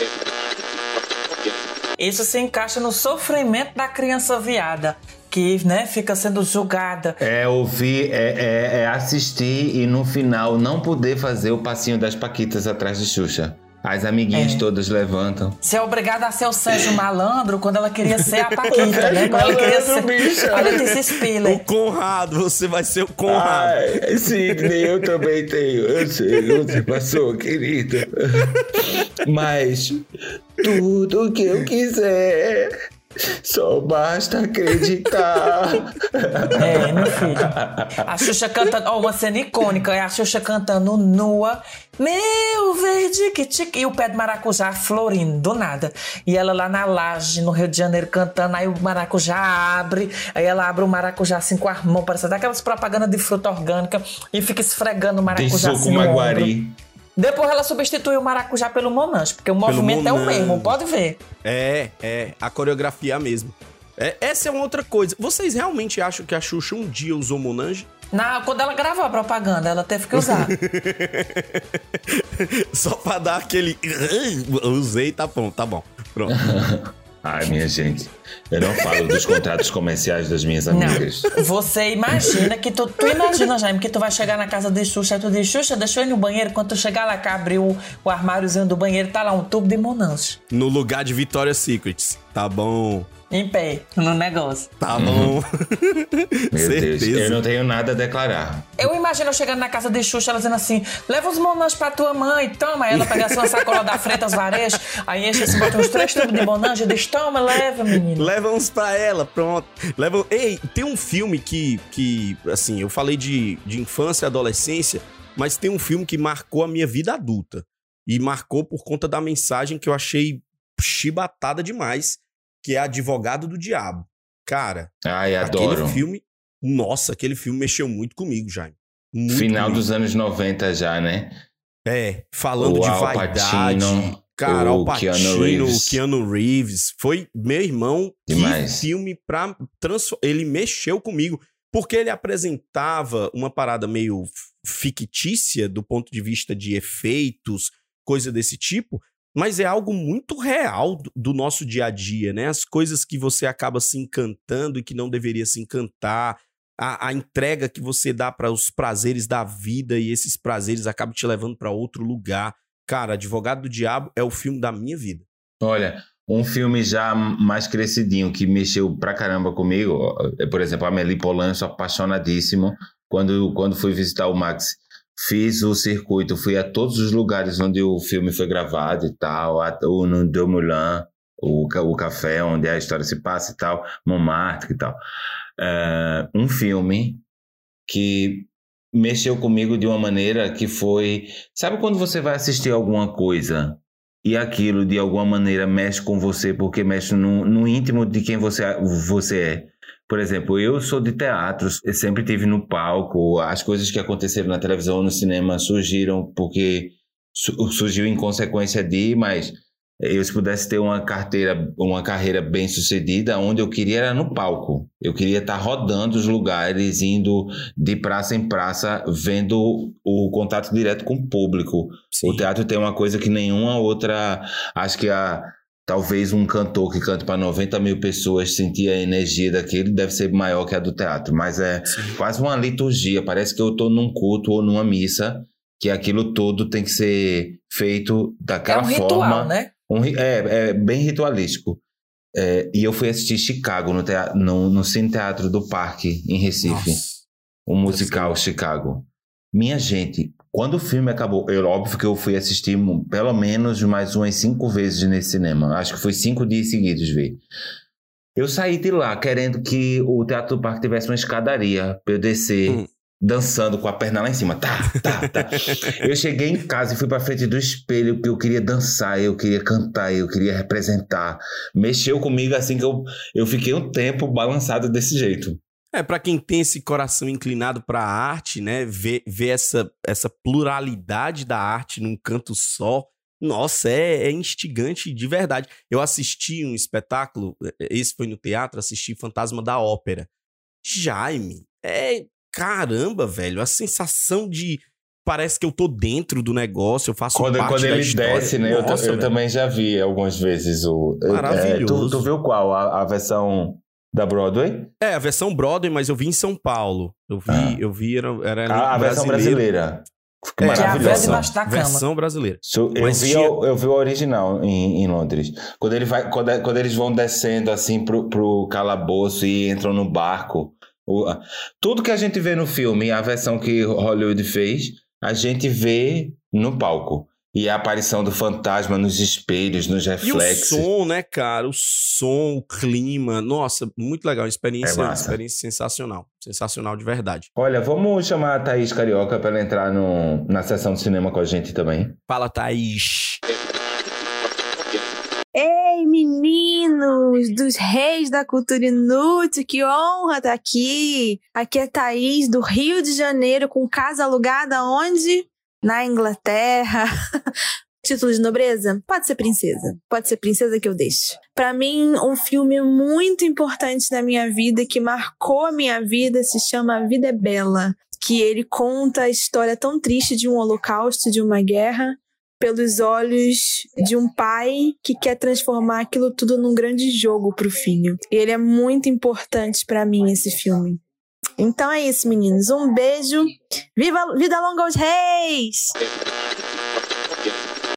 Isso se encaixa no sofrimento da criança viada, que, né, fica sendo julgada. É ouvir, é, é- é assistir e no final não poder fazer o passinho das Paquitas atrás de Xuxa. As amiguinhas É. todas levantam. Ser obrigada a ser o Sérgio Malandro quando ela queria ser a Paquita, né? Quando ela queria ser bicha. a Letícia O Spiller. Conrado, você vai ser o Conrado. Ai, Sidney, eu também tenho. Eu sei, você passou, querida. Mas tudo que eu quiser, só basta acreditar. É, meu filho. A Xuxa cantando. Ó, uma cena icônica é a Xuxa cantando nua. Meu verde que tique. E o pé de maracujá florindo, do nada. E ela lá na laje, no Rio de Janeiro, cantando. Aí o maracujá abre. Aí ela abre o maracujá assim com a mão, parece daquelas propagandas de fruta orgânica. E fica esfregando o Tem maracujá suco assim no ombro. Depois ela substituiu o maracujá pelo monange, porque o movimento é o mesmo, pode ver. É, é, a coreografia é a mesma. É, essa é uma outra coisa. Vocês realmente acham que a Xuxa um dia usou Monange? Na, quando ela gravou a propaganda, ela teve que usar. Só pra dar aquele. Usei, tá bom, tá bom. Pronto. Ai, minha gente, eu não falo dos contratos comerciais das minhas amigas. Não. Você imagina que tu, tu imagina, Jaime, que tu vai chegar na casa de Xuxa e tu diz, Xuxa, deixa eu ir no banheiro. Quando tu chegar lá, que abriu o, o armáriozinho do banheiro, tá lá um tubo de Monange. No lugar de Victoria's Secrets. Tá bom. Em pé, no negócio. Tá bom. Meu Deus, Certeza. eu não tenho nada a declarar. Eu imagino eu chegando na casa de Xuxa, ela dizendo assim: leva os monanges pra tua mãe, toma. Aí ela pega assim uma sacola da Freitas Varejo, aí enche assim, bota uns três tubos de monange e diz: toma, leva, menino. Leva uns pra ela, pronto. Leva... Ei, tem um filme que, que assim, eu falei de, de infância e adolescência, mas tem um filme que marcou a minha vida adulta. E marcou por conta da mensagem que eu achei chibatada demais, que é Advogado do Diabo. Cara, Ai, adoro. aquele filme... Nossa, aquele filme mexeu muito comigo, Jaime. Muito Final comigo. dos anos 90 já, né? É, falando O de Al vaidade. Pacino, cara, o Al Pacino, Keanu Reeves. Keanu Reeves. Foi, meu irmão, Demais. que filme pra transformar. Ele mexeu comigo. Porque ele apresentava uma parada meio fictícia do ponto de vista de efeitos, coisa desse tipo, mas é algo muito real do, nosso dia a dia, né? As coisas que você acaba se encantando e que não deveria se encantar, a, a entrega que você dá para os prazeres da vida e esses prazeres acabam te levando para outro lugar. Cara, Advogado do Diabo é o filme da minha vida. Olha, um filme já mais crescidinho que mexeu pra caramba comigo, é, por exemplo, Amélie Poulain, eu sou apaixonadíssimo. Quando, quando fui visitar o Max fiz o circuito, fui a todos os lugares onde o filme foi gravado e tal, o no Deux Moulins, o, o café onde a história se passa e tal, Montmartre e tal. É, um filme que mexeu comigo de uma maneira que foi. Sabe quando você vai assistir alguma coisa e aquilo de alguma maneira mexe com você porque mexe no, no íntimo de quem você, você é? Por exemplo, eu sou de teatro, sempre tive no palco, as coisas que aconteceram na televisão, no cinema surgiram porque su- surgiu em consequência de, mas eu se pudesse ter uma carteira, uma carreira bem sucedida, onde eu queria era no palco. Eu queria estar rodando os lugares, indo de praça em praça, vendo o contato direto com o público. O teatro tem uma coisa que nenhuma outra, acho que a talvez um cantor que canta para 90 mil pessoas sentir a energia daquele deve ser maior que a do teatro, mas é quase uma liturgia. Parece que eu estou num culto ou numa missa que aquilo todo tem que ser feito daquela É um ritual, forma. né? Um é, é bem ritualístico. É, e eu fui assistir Chicago no, tea- no, no Cine Teatro do Parque, em Recife. O musical Chicago. Minha gente, quando o filme acabou, eu, óbvio que eu fui assistir pelo menos mais umas cinco vezes nesse cinema. Acho que foi cinco dias seguidos ver. Eu saí de lá querendo que o Teatro do Parque tivesse uma escadaria pra eu descer, dançando com a perna lá em cima. Tá, tá, tá. eu cheguei em casa e fui pra frente do espelho porque eu queria dançar, eu queria cantar, eu queria representar. Mexeu comigo assim que eu, eu fiquei um tempo balançado desse jeito. É, pra quem tem esse coração inclinado pra arte, né, ver, ver essa, essa pluralidade da arte num canto só, nossa, é, é instigante de verdade. Eu assisti um espetáculo, eh, esse foi no teatro, assisti Fantasma da Ópera. Jaime, é caramba, velho, a sensação de parece que eu tô dentro do negócio, eu faço Quando, parte quando da ele história. desce, né? eu, Nossa, eu velho. também já vi algumas vezes o. Maravilhoso. É, tu, tu viu qual? A, a versão da Broadway? É, a versão Broadway, mas eu vi em São Paulo. Eu vi, eu vi, era, era A, a versão brasileira. Que É, maravilhosa. Versão brasileira. So- eu, Mas vi, tinha- o- eu vi o original em, em Londres. Quando, ele vai, quando, quando eles vão descendo assim pro, pro calabouço e entram no barco. Tudo que a gente vê no filme, a versão que Hollywood fez, a gente vê no palco. E a aparição do fantasma nos espelhos, nos E o reflexos. som, né, cara? O som, o clima. Nossa, muito legal. Experiência, É experiência sensacional. Sensacional de verdade. Olha, vamos chamar a Thaís Carioca para ela entrar no, na sessão de cinema com a gente também. Fala, Thaís. Ei, meninos dos reis da cultura inútil, que honra estar aqui. Aqui é Thaís, do Rio de Janeiro, com casa alugada onde? Na Inglaterra. Título de nobreza? Pode ser princesa. Pode ser princesa que eu deixo. Pra mim, um filme muito importante na minha vida, que marcou a minha vida, se chama A Vida é Bela. Que ele conta a história tão triste de um holocausto, de uma guerra, pelos olhos de um pai que quer transformar aquilo tudo num grande jogo pro filho. E ele é muito importante pra mim esse filme. Então é isso, meninos. Um beijo. Viva vida longa aos reis!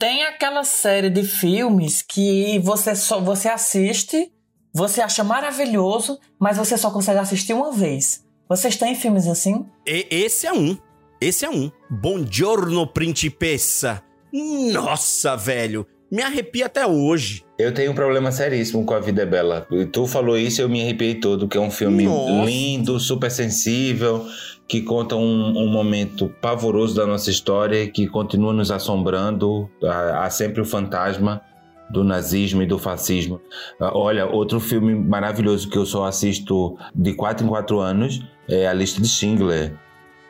Tem aquela série de filmes que você só você assiste, você acha maravilhoso, mas você só consegue assistir uma vez. Vocês têm filmes assim? E- esse é um. Esse é um. Buongiorno, principessa. Nossa, velho. Me arrepia até hoje. Eu tenho um problema seríssimo com A Vida é Bela. Tu falou isso e eu me arrepiei todo, que é um filme Nossa. lindo, super sensível, que conta um, um momento pavoroso da nossa história, que continua nos assombrando. Há, há sempre o fantasma do nazismo e do fascismo. Ah, Olha, outro filme maravilhoso que eu só assisto de quatro em quatro anos é A Lista de Schindler,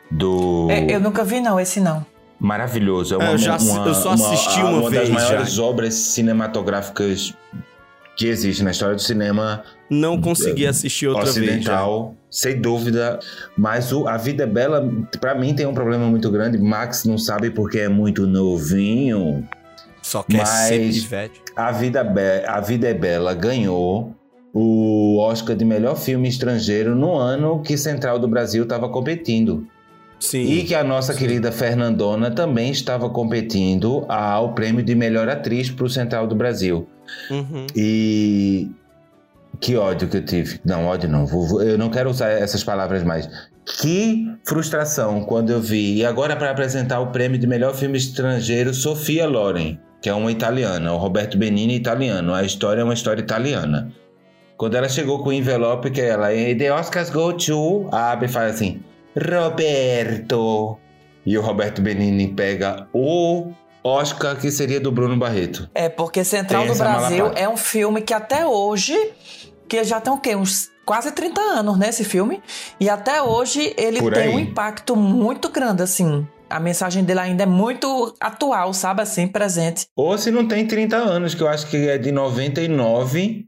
do... É, eu nunca vi não, esse não. Maravilhoso. É É, uma, eu já uma- eu só uma- assisti uma uma vez das maiores já. obras cinematográficas que existe na história do cinema. Não consegui assistir outra vez. ocidental, sem dúvida. Mas o, A Vida é Bela, pra mim, tem um problema muito grande. Max não sabe porque é muito novinho. Só ser Mas pivete. a Vida, Be- a Vida é Bela ganhou o Oscar de melhor filme estrangeiro no ano que Central do Brasil estava competindo. Sim. E que a nossa querida Fernandona também estava competindo ao prêmio de melhor atriz para o Central do Brasil. Uhum. E Que ódio que eu tive. Não, ódio não. Vou- eu não quero usar essas palavras mais. Que frustração quando eu vi. E agora, para apresentar o prêmio de melhor filme estrangeiro, Sofia Loren, que é uma italiana. O Roberto Benini é italiano. A história é uma história italiana. Quando ela chegou com o envelope, que ela. "E The Oscars go to. Abre e faz assim: Roberto. E o Roberto Benini pega o Oscar que seria do Bruno Barreto. É, porque Central Tem do Brasil malapada. é um filme que até hoje, que já tem o quê? Uns quase 30 anos, né, esse filme? E até hoje ele Por tem aí. um impacto muito grande, assim. A mensagem dele ainda é muito atual, sabe, assim, presente. Ou se não tem 30 anos, que eu acho que é de 99.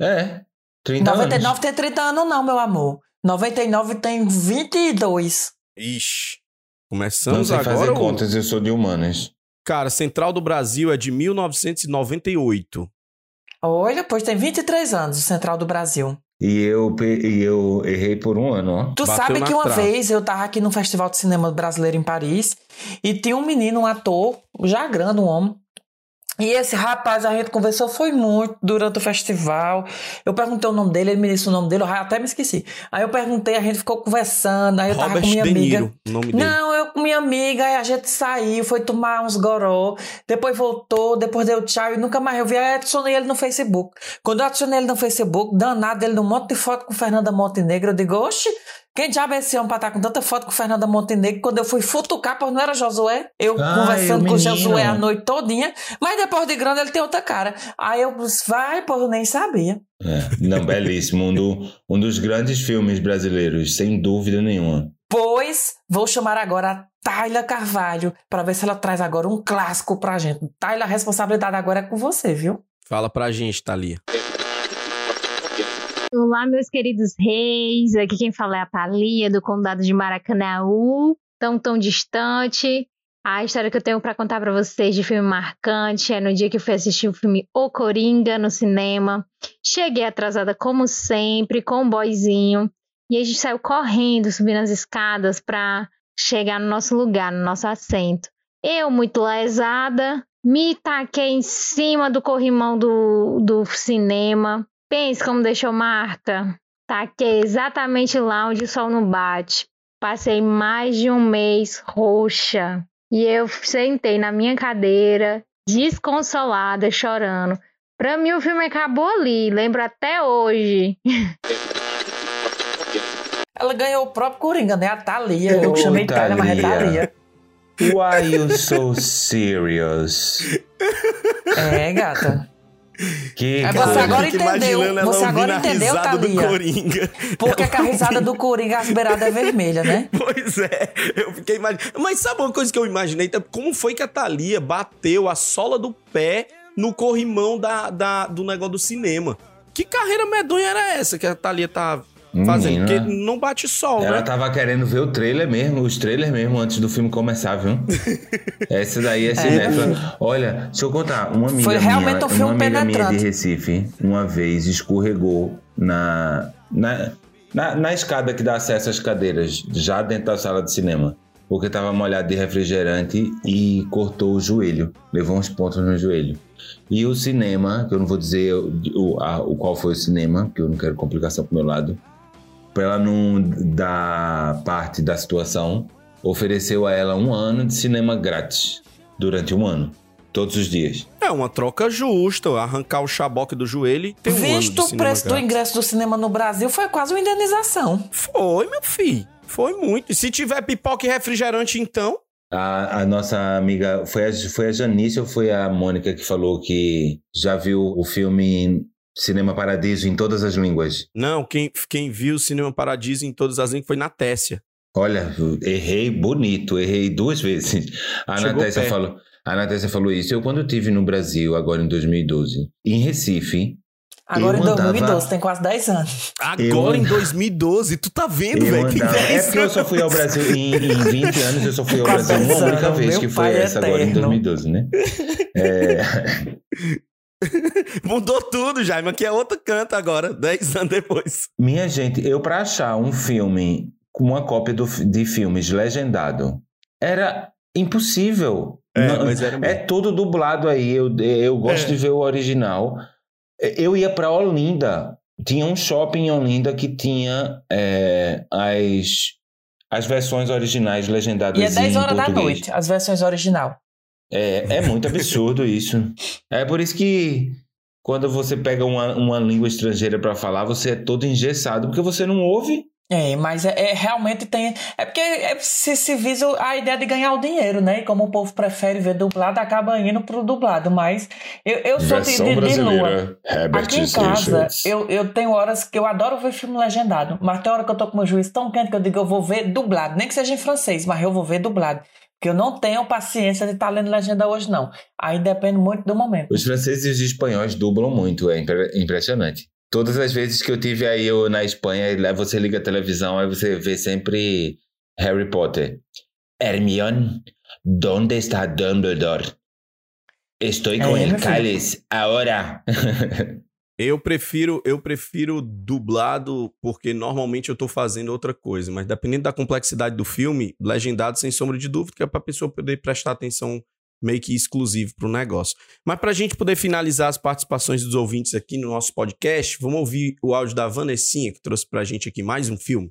É, 30 99 anos. tem 30 anos não, meu amor. 99 tem 22. Ixi. Não Começamos sei agora. fazer o- contas, eu sou de humanas. Cara, Central do Brasil é de 1998. Olha, pois tem 23 anos o Central do Brasil. E eu, e eu errei por um ano, ó. Tu Bateu sabe que uma trave. vez eu tava aqui no Festival de Cinema Brasileiro em Paris e tinha um menino, um ator, já grande, um homem. E esse rapaz, a gente conversou foi muito durante o festival. Eu perguntei o nome dele, ele me disse o nome dele, eu até me esqueci. Aí eu perguntei, a gente ficou conversando, aí eu tava Robert com minha De amiga. Niro, nome dele. Não, eu com minha amiga, aí a gente saiu, foi tomar uns goró, depois voltou, depois deu tchau e nunca mais eu vi. Aí eu adicionei ele no Facebook. Quando eu adicionei ele no Facebook, danado, ele num monte de foto com Fernanda Montenegro, eu digo, oxe, quem diabo é esse homem pra estar com tanta foto com Fernanda Montenegro? Quando eu fui futucar, pois não era Josué, eu Ai, conversando o com. Josué a noite todinha, mas depois de grande ele tem outra cara. Aí eu disse, vai, pô, eu nem sabia. É, não, belíssimo. Um, do- um dos grandes filmes brasileiros, sem dúvida nenhuma. Pois vou chamar agora a Tayla Carvalho para ver se ela traz agora um clássico pra gente. Tayla, a responsabilidade agora é com você, viu? Fala pra gente, Thalia. Olá, meus queridos reis. Aqui quem fala é a Thalia, do Condado de Maracanaú. Tão, tão distante. A história que eu tenho pra contar pra vocês de filme marcante é no dia que eu fui assistir o filme O Coringa no cinema. Cheguei atrasada como sempre, com um boyzinho. E a gente saiu correndo, subindo as escadas pra chegar no nosso lugar, no nosso assento. Eu, muito lesada, me taquei em cima do corrimão do, do cinema. Pense como deixou marca. Taquei exatamente lá onde o sol não bate. Passei mais de um mês roxa. E eu sentei na minha cadeira, desconsolada, chorando. Pra mim o filme acabou ali, lembro até hoje. Ela ganhou o próprio Coringa, né? A Thalia. Eu chamei Thalia, mas é Thalia. Thalia. Why you so serious? É, gata. Que É, você agora entendeu. Você agora entendeu, risada do Thalia. Coringa. Porque Ela a risada do Coringa, as beiradas é vermelha, né? Pois é, eu fiquei imaginando. Mas sabe uma coisa que eu imaginei? Como foi que a Thalia bateu a sola do pé no corrimão da, da- do negócio do cinema? Que carreira medonha era essa que a Thalia tá fazendo? Menina. Porque não bate sol, Ela né? tava querendo ver o trailer mesmo, os trailers mesmo, antes do filme começar, viu? Essa daí é cinéfila. Olha, deixa eu contar. Uma amiga Foi realmente minha, um filme uma amiga minha penetrante. de Recife, uma vez escorregou na, na, na, na escada que dá acesso às cadeiras, já dentro da sala de cinema. Porque tava molhado de refrigerante e cortou o joelho. Levou uns pontos no joelho. E o cinema, que eu não vou dizer o, a- o qual foi o cinema, que eu não quero complicação pro meu lado, pra ela não dar parte da situação, ofereceu a ela um ano de cinema grátis durante um ano, todos os dias. É uma troca justa, arrancar o chaboque do joelho e ter um ano Visto de o preço do grátis. ingresso do cinema no Brasil, foi quase uma indenização. Foi, meu filho. Foi muito. E se tiver pipoca e refrigerante, então. A, a nossa amiga, foi a, foi a Janice ou foi a Mônica que falou que já viu o filme Cinema Paradiso em todas as línguas? Não, quem, quem viu o Cinema Paradiso em todas as línguas foi na Tessia. Olha, errei bonito, errei duas vezes. A Chegou Natécia perto. falou, a Natécia falou isso. Eu, quando estive no Brasil, agora em 2012, em Recife. Agora eu em andava- 2012, tem quase 10 anos. Agora Eu- em 2012, tu tá vendo, velho? Que andava- É porque eu só fui ao Brasil em, em 20 anos, eu só fui ao Brasil uma 10 única vez, que foi pai essa agora em eterno. 2012, né? É, Mudou tudo, Jaime. Aqui é outro canto agora, 10 anos depois. minha gente, eu pra achar um filme com uma cópia do, de filmes legendado era impossível. É, Não- mas era é tudo dublado aí. Eu, eu gosto É. de ver o original. Eu ia pra Olinda tinha um shopping em Olinda que tinha é, as, as versões originais legendadas E é 10 em horas da português. noite, as versões original. É, é muito absurdo isso. É por isso que quando você pega uma, uma língua estrangeira para falar, você é todo engessado, porque você não ouve. É, mas é, é realmente tem. É porque é, se, se visa a ideia de ganhar o dinheiro, né? E como o povo prefere ver dublado, acaba indo pro dublado. Mas eu, eu sou de, de, de lua. brasileira, Herbert Aqui em casa, eu, eu tenho horas que eu adoro ver filme legendado. Mas tem hora que eu tô com o meu juiz tão quente que eu digo, eu vou ver dublado. Nem que seja em francês, mas eu vou ver dublado. Porque eu não tenho paciência de estar lendo legenda hoje, não. Aí depende muito do momento. Os franceses e os espanhóis dublam muito, é impre- impressionante. Todas as vezes que eu tive aí eu na Espanha, lá você liga a televisão, aí você vê sempre Harry Potter. Hermione, ¿dónde está Dumbledore? Estou É, com el filho. cáliz ahora. Eu prefiro, eu prefiro dublado porque normalmente eu tô fazendo outra coisa, mas dependendo da complexidade do filme, legendado sem sombra de dúvida, que é pra pessoa poder prestar atenção meio que exclusivo pro negócio. Mas pra gente poder finalizar as participações dos ouvintes aqui no nosso podcast, vamos ouvir o áudio da Vanessinha, que trouxe pra gente aqui mais um filme.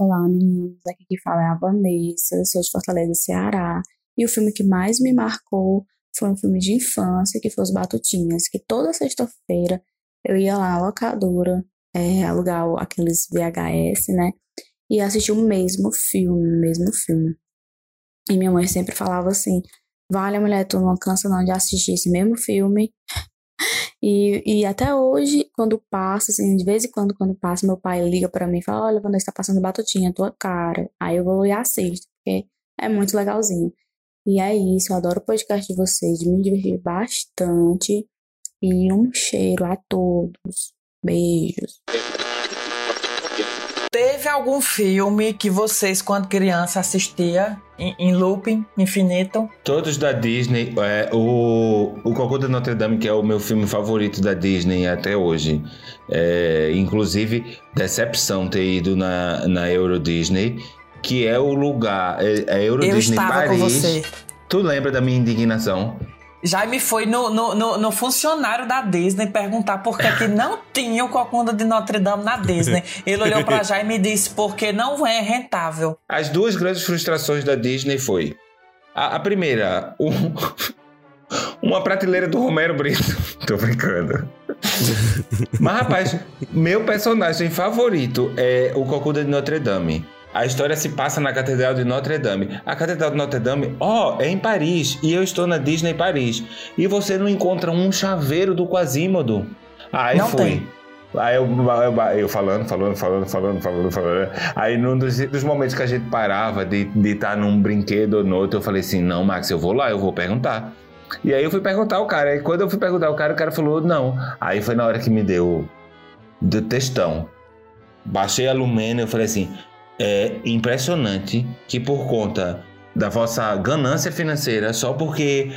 Olá, meninos. Aqui que fala é a Vanessa, eu sou de Fortaleza, Ceará. E o filme que mais me marcou foi um filme de infância, que foi Os Batutinhas, que toda sexta-feira eu ia lá na locadora, é, alugar aqueles VHS, né? E assistir o mesmo filme, o mesmo filme. E minha mãe sempre falava assim: Vale, mulher, tu não cansa não de assistir esse mesmo filme. E, e até hoje, quando passa, assim, de vez em quando, quando passa, meu pai liga pra mim e fala: Olha, quando está passando batutinha, tua cara. Aí eu vou e assisto, porque é muito legalzinho. E é isso, eu adoro o podcast de vocês, me diverti bastante. E um cheiro a todos. Beijos. Teve algum filme que vocês, quando criança, assistia em, em looping infinito? Todos da Disney, é, o, o Cocô de Notre Dame, que é o meu filme favorito da Disney até hoje. É, inclusive, decepção ter ido na, na Euro Disney, que é o lugar. É, é Euro Eu Disney estava com Paris. você. Tu lembra da minha indignação? Jaime foi no, no, no, no funcionário da Disney perguntar por que, que não tinha o Cocunda de Notre Dame na Disney. Ele olhou pra Jaime e disse, porque não é rentável. As duas grandes frustrações da Disney foi a, a primeira, um- uma prateleira do Romero Brito. Tô brincando. Mas rapaz, meu personagem favorito é o Cocuda de Notre Dame. A história se passa na Catedral de Notre Dame. A Catedral de Notre Dame, ó, é em Paris. E eu estou na Disney Paris. E você não encontra um chaveiro do Quasimodo. Aí Não fui. tem. Aí eu, eu, eu falando, falando, falando, falando, falando, falando. Aí num dos, dos momentos que a gente parava de estar num brinquedo ou no outro, eu falei assim: não, Max, eu vou lá, eu vou perguntar. E aí eu fui perguntar ao cara. Aí quando eu fui perguntar ao cara, o cara falou: não. Aí foi na hora que me deu do textão. Baixei a Lumena e eu falei assim: é impressionante que por conta da vossa ganância financeira, só porque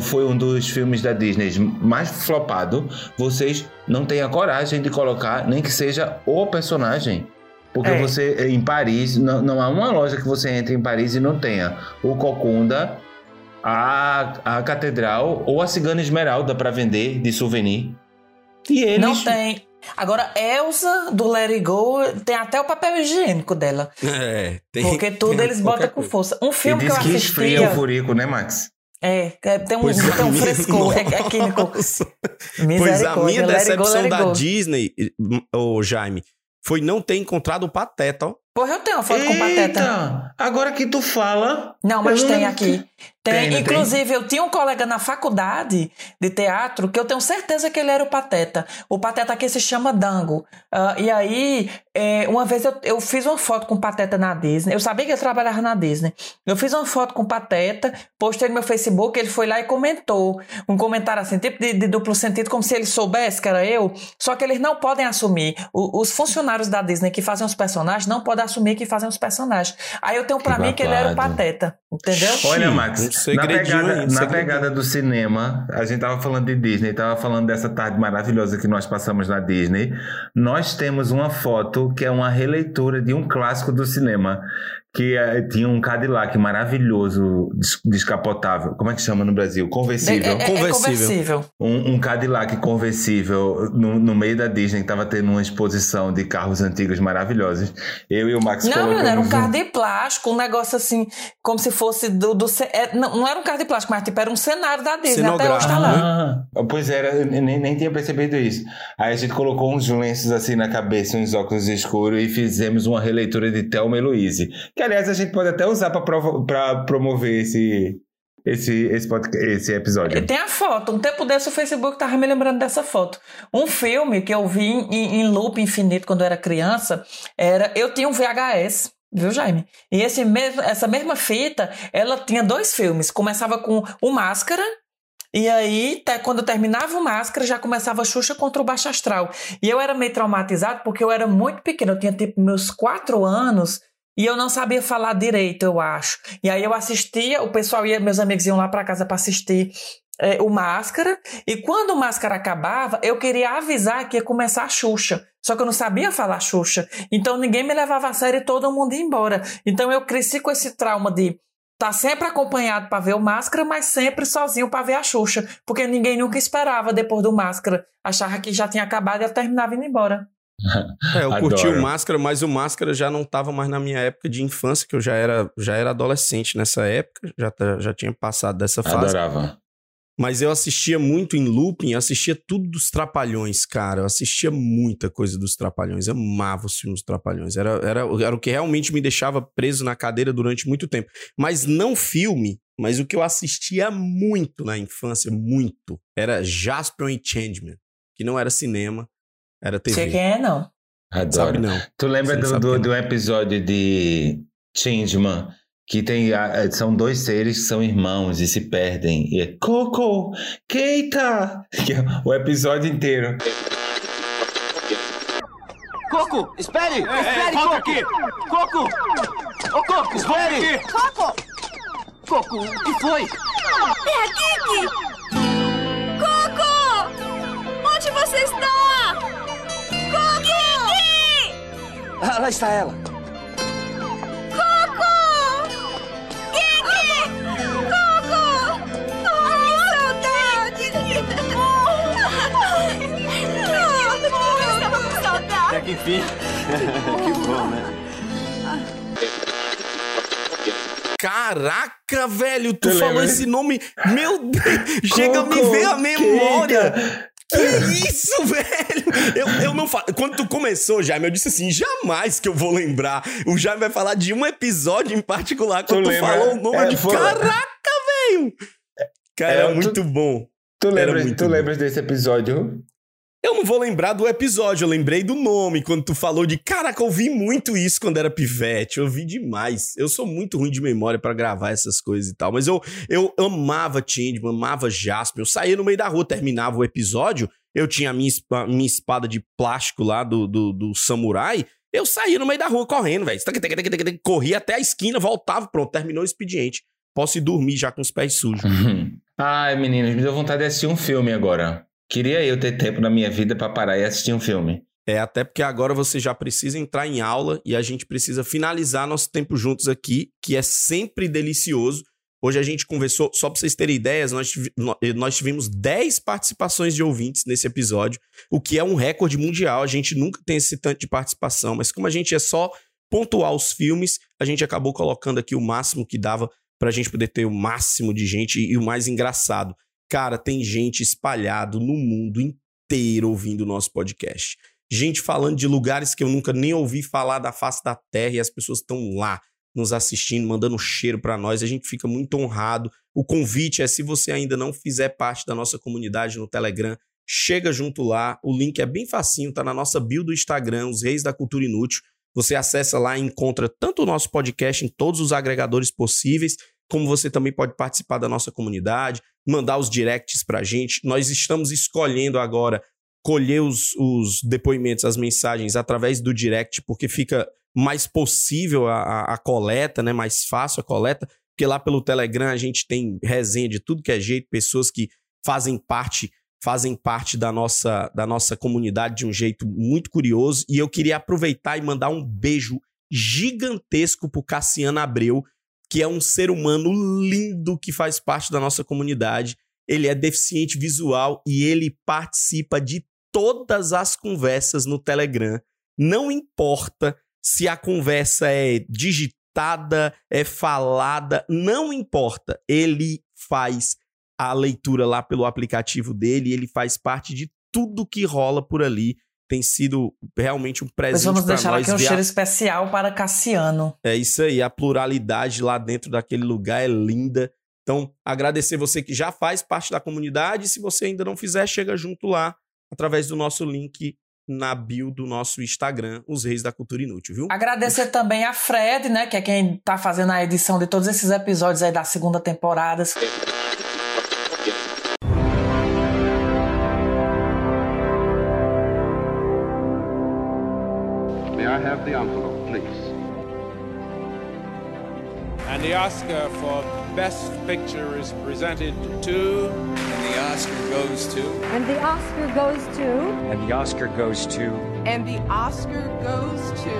foi um dos filmes da Disney mais flopado, vocês não têm a coragem de colocar nem que seja o personagem. Porque É. você, em Paris, não, não há uma loja que você entre em Paris e não tenha o Cocunda, a, a Catedral ou a Cigana Esmeralda para vender de souvenir. E eles... Não tem. Agora, Elsa, do Let It Go, tem até o papel higiênico dela. É, tem. Porque tudo tem eles botam com força. Um E filme que eu que esfria o furico, né, Max? É, é, tem um, Pois tem um minha- frescor, é, é químico. Pois a minha go, decepção it da go. Disney, ô Jaime, foi não ter encontrado o Pateta, ó. Porra, eu tenho uma foto com pateta. Eita, agora que tu fala. Não, mas tem não- aqui. Tem, Tem, tem? inclusive, eu tinha um colega na faculdade de teatro que eu tenho certeza que ele era o Pateta. O Pateta aqui se chama Dango. Ah, e aí, é, uma vez eu, eu fiz uma foto com o Pateta na Disney. Eu sabia que ele trabalhava na Disney. Eu fiz uma foto com o Pateta, postei no meu Facebook, ele foi lá e comentou. Um comentário assim, tipo de, de duplo sentido, como se ele soubesse que era eu. Só que eles não podem assumir. O- os funcionários da Disney que fazem os personagens não podem assumir que fazem os personagens. Aí eu tenho pra Que mim que ele era o. Pateta. Entendeu? Olha, Max, na pegada, aí, na pegada do cinema, a gente tava falando de Disney, tava falando dessa tarde maravilhosa que nós passamos na Disney. Nós temos uma foto que é uma releitura de um clássico do cinema, que eh, tinha um Cadillac maravilhoso, des- descapotável. Como é que chama no Brasil? Conversível. É- é- é conversível. Um, um Cadillac conversível no, no meio da Disney, que tava tendo uma exposição de carros antigos maravilhosos. Eu e o Max Não, menino, era um colocamos carro de plástico, um negócio assim, como se fosse do. do é, não, não era um carro de plástico, mas tipo, era um cenário da Disney. Até hoje tá lá. Ah, pois era, eu nem, nem tinha percebido isso. Aí a gente colocou uns lenços assim na cabeça, uns óculos escuros e fizemos uma releitura de Thelma e Louise. Que aliás a gente pode até usar pra promover esse, esse, esse, podcast, esse episódio. Tem a foto. Um tempo desse o Facebook tava me lembrando dessa foto. Um filme que eu vi em, em loop infinito quando eu era criança era. Eu tinha um VHS. Viu, Jaime? E esse mesmo, essa mesma fita, ela tinha dois filmes. Começava com o Máscara, e aí, quando terminava o Máscara, já começava a Xuxa contra o Baixo Astral. E eu era meio traumatizado porque eu era muito pequeno. Eu tinha tipo meus quatro anos e eu não sabia falar direito, eu acho. E aí eu assistia, o pessoal ia, meus amigos iam lá para casa para assistir é, o Máscara. E quando o Máscara acabava, eu queria avisar que ia começar a Xuxa. Só que eu não sabia falar Xuxa. Então ninguém me levava a sério e todo mundo ia embora. Então eu cresci com esse trauma de tá sempre acompanhado para ver o Máscara, mas sempre sozinho para ver a Xuxa, porque ninguém nunca esperava depois do Máscara, achava que já tinha acabado e eu terminava indo embora. É, eu curti o Máscara, mas o Máscara já não tava mais na minha época de infância, que eu já era, já era adolescente nessa época, já, tá- já tinha passado dessa fase. Adorava. Mas eu assistia muito em looping, assistia tudo dos Trapalhões, cara. Eu assistia muita coisa dos Trapalhões. Eu amava os filmes dos Trapalhões. Era, era, era o que realmente me deixava preso na cadeira durante muito tempo. Mas não filme, mas o que eu assistia muito na infância, muito, era Jasper and Changeman, que não era cinema, era TV. Sei quem é, não. Adoro. Sabe não. Tu lembra do, do, do episódio de Changeman? Que tem, a- são dois seres que são irmãos e se perdem. E é Coco, Keita! Que é o episódio inteiro. Coco, espere! espere, volta Coco! aqui. Coco! Ô, Coco, espere! Coco! Coco, o que foi? É a Kiki! Coco! Onde você está? Ah, lá está ela. Coco! Kiki! Coco! Ai, que saudade! Eu estava com saudade! Até que enfim. que bom, né? Caraca, velho, tu, Tu falou lembra? esse nome. Meu Deus, chega a me ver a memória. Que isso, velho? Eu, eu não falo. Quando tu começou, Jaime, eu disse assim: jamais que eu vou lembrar. O Jaime vai falar de um episódio em particular quando tu, lembra? falou o nome É, de. foi- Caraca, velho! Cara, É, era tu- muito bom. Tu lembras, muito tu bom. lembras desse episódio? Eu não vou lembrar do episódio, eu lembrei do nome quando tu falou de. Caraca, eu vi muito isso quando era pivete, eu vi demais. Eu sou muito ruim de memória pra gravar essas coisas e tal, mas eu, eu amava Changeman, amava Jasper. Eu saía no meio da rua, terminava o episódio, eu tinha a minha, espa- minha espada de plástico lá do, do, do samurai. Eu saía no meio da rua correndo, velho. Corria até a esquina, voltava, pronto, terminou o expediente. Posso ir dormir já com os pés sujos. Ai, meninos, me deu vontade de assistir um filme agora. Queria eu ter tempo na minha vida pra parar e assistir um filme. É, até porque agora você já precisa entrar em aula e a gente precisa finalizar nosso tempo juntos aqui, que é sempre delicioso. Hoje a gente conversou, só para vocês terem ideias, nós, eh, nós tivemos 10 participações de ouvintes nesse episódio, o que é um recorde mundial. A gente nunca tem esse tanto de participação, mas como a gente é só pontuar os filmes, a gente acabou colocando aqui o máximo que dava para a gente poder ter o máximo de gente e o mais engraçado. Cara, tem gente espalhado no mundo inteiro ouvindo o nosso podcast. Gente falando de lugares que eu nunca nem ouvi falar da face da terra e as pessoas estão lá nos assistindo, mandando cheiro para nós. A gente fica muito honrado. O convite é se você ainda não fizer parte da nossa comunidade no Telegram, chega junto lá. O link é bem facinho, tá na nossa bio do Instagram, Os Reis da Cultura Inútil. Você acessa lá e encontra tanto o nosso podcast em todos os agregadores possíveis, como você também pode participar da nossa comunidade, mandar os directs pra gente. Nós estamos escolhendo agora colher os, os depoimentos, as mensagens através do direct, porque fica mais possível a, a- a coleta, né? Mais fácil a coleta, porque lá pelo Telegram a gente tem resenha de tudo que é jeito, pessoas que fazem parte fazem parte da nossa, da nossa comunidade de um jeito muito curioso. E eu queria aproveitar e mandar um beijo gigantesco pro Cassiano Abreu, que é um ser humano lindo que faz parte da nossa comunidade. Ele é deficiente visual e ele participa de todas as conversas no Telegram. Não importa se a conversa é digitada, é falada, não importa. Ele faz a leitura lá pelo aplicativo dele, ele faz parte de tudo que rola por ali. Tem sido realmente um presente vamos para deixar nós aqui um ver a- cheiro especial para Cassiano. é isso aí, a pluralidade lá dentro daquele lugar é linda. Então, agradecer você que já faz parte da comunidade. Se você ainda não fizer, chega junto lá através do nosso link na bio do nosso Instagram, Os Reis da Cultura Inútil, viu? Agradecer também a Fred, né, que é quem tá fazendo a edição de todos esses episódios aí da segunda temporada. May have the envelope, please? And the Oscar for Best Picture is presented to. And the Oscar goes to. And the Oscar goes to. And the Oscar goes to. And the Oscar goes to.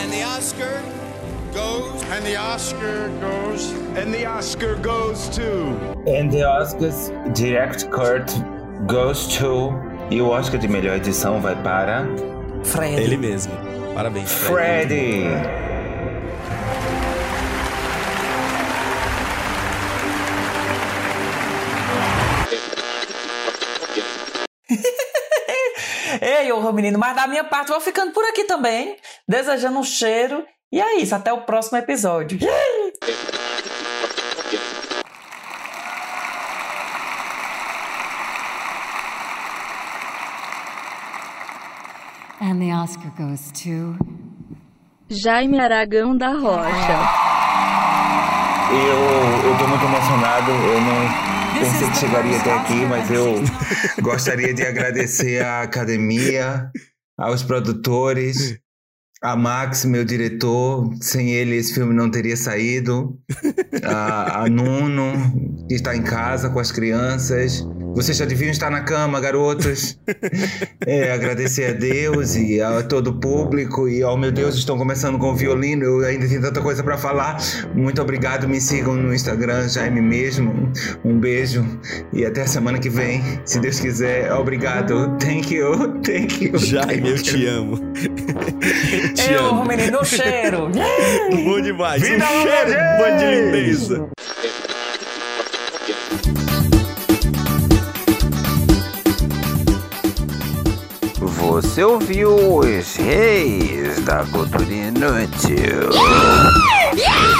And the Oscar goes. And the Oscar goes. And the Oscar goes to. And the Oscars Direct Cut goes to. E o Oscar de melhor edição vai para. Fred. Ele mesmo. Parabéns, Freddy. Ei, ô menino, mas da minha parte vou ficando por aqui também, desejando um cheiro. E é isso, até o próximo episódio. And the Oscar goes to. Jaime Aragão da Rocha. Eu, eu tô muito emocionado. Eu não pensei que chegaria até aqui, mas eu gostaria de agradecer à academia, aos produtores, a Max, meu diretor. Sem ele, esse filme não teria saído. A, a Nuno, que está em casa com as crianças. Vocês já deviam estar na cama, garotos. É, agradecer a Deus e a todo o público. E, oh meu Deus, estão começando com o violino. Eu ainda tenho tanta coisa para falar. Muito obrigado. Me sigam no Instagram, Jaime mesmo. Um beijo e até a semana que vem, se Deus quiser. Obrigado. Thank you. Thank you. Jaime, eu te amo. te Eu, amo. menino, um cheiro. Bom demais. Vida um cheiro, de lindeza. Você ouviu os reis da cultura inútil. Yeah!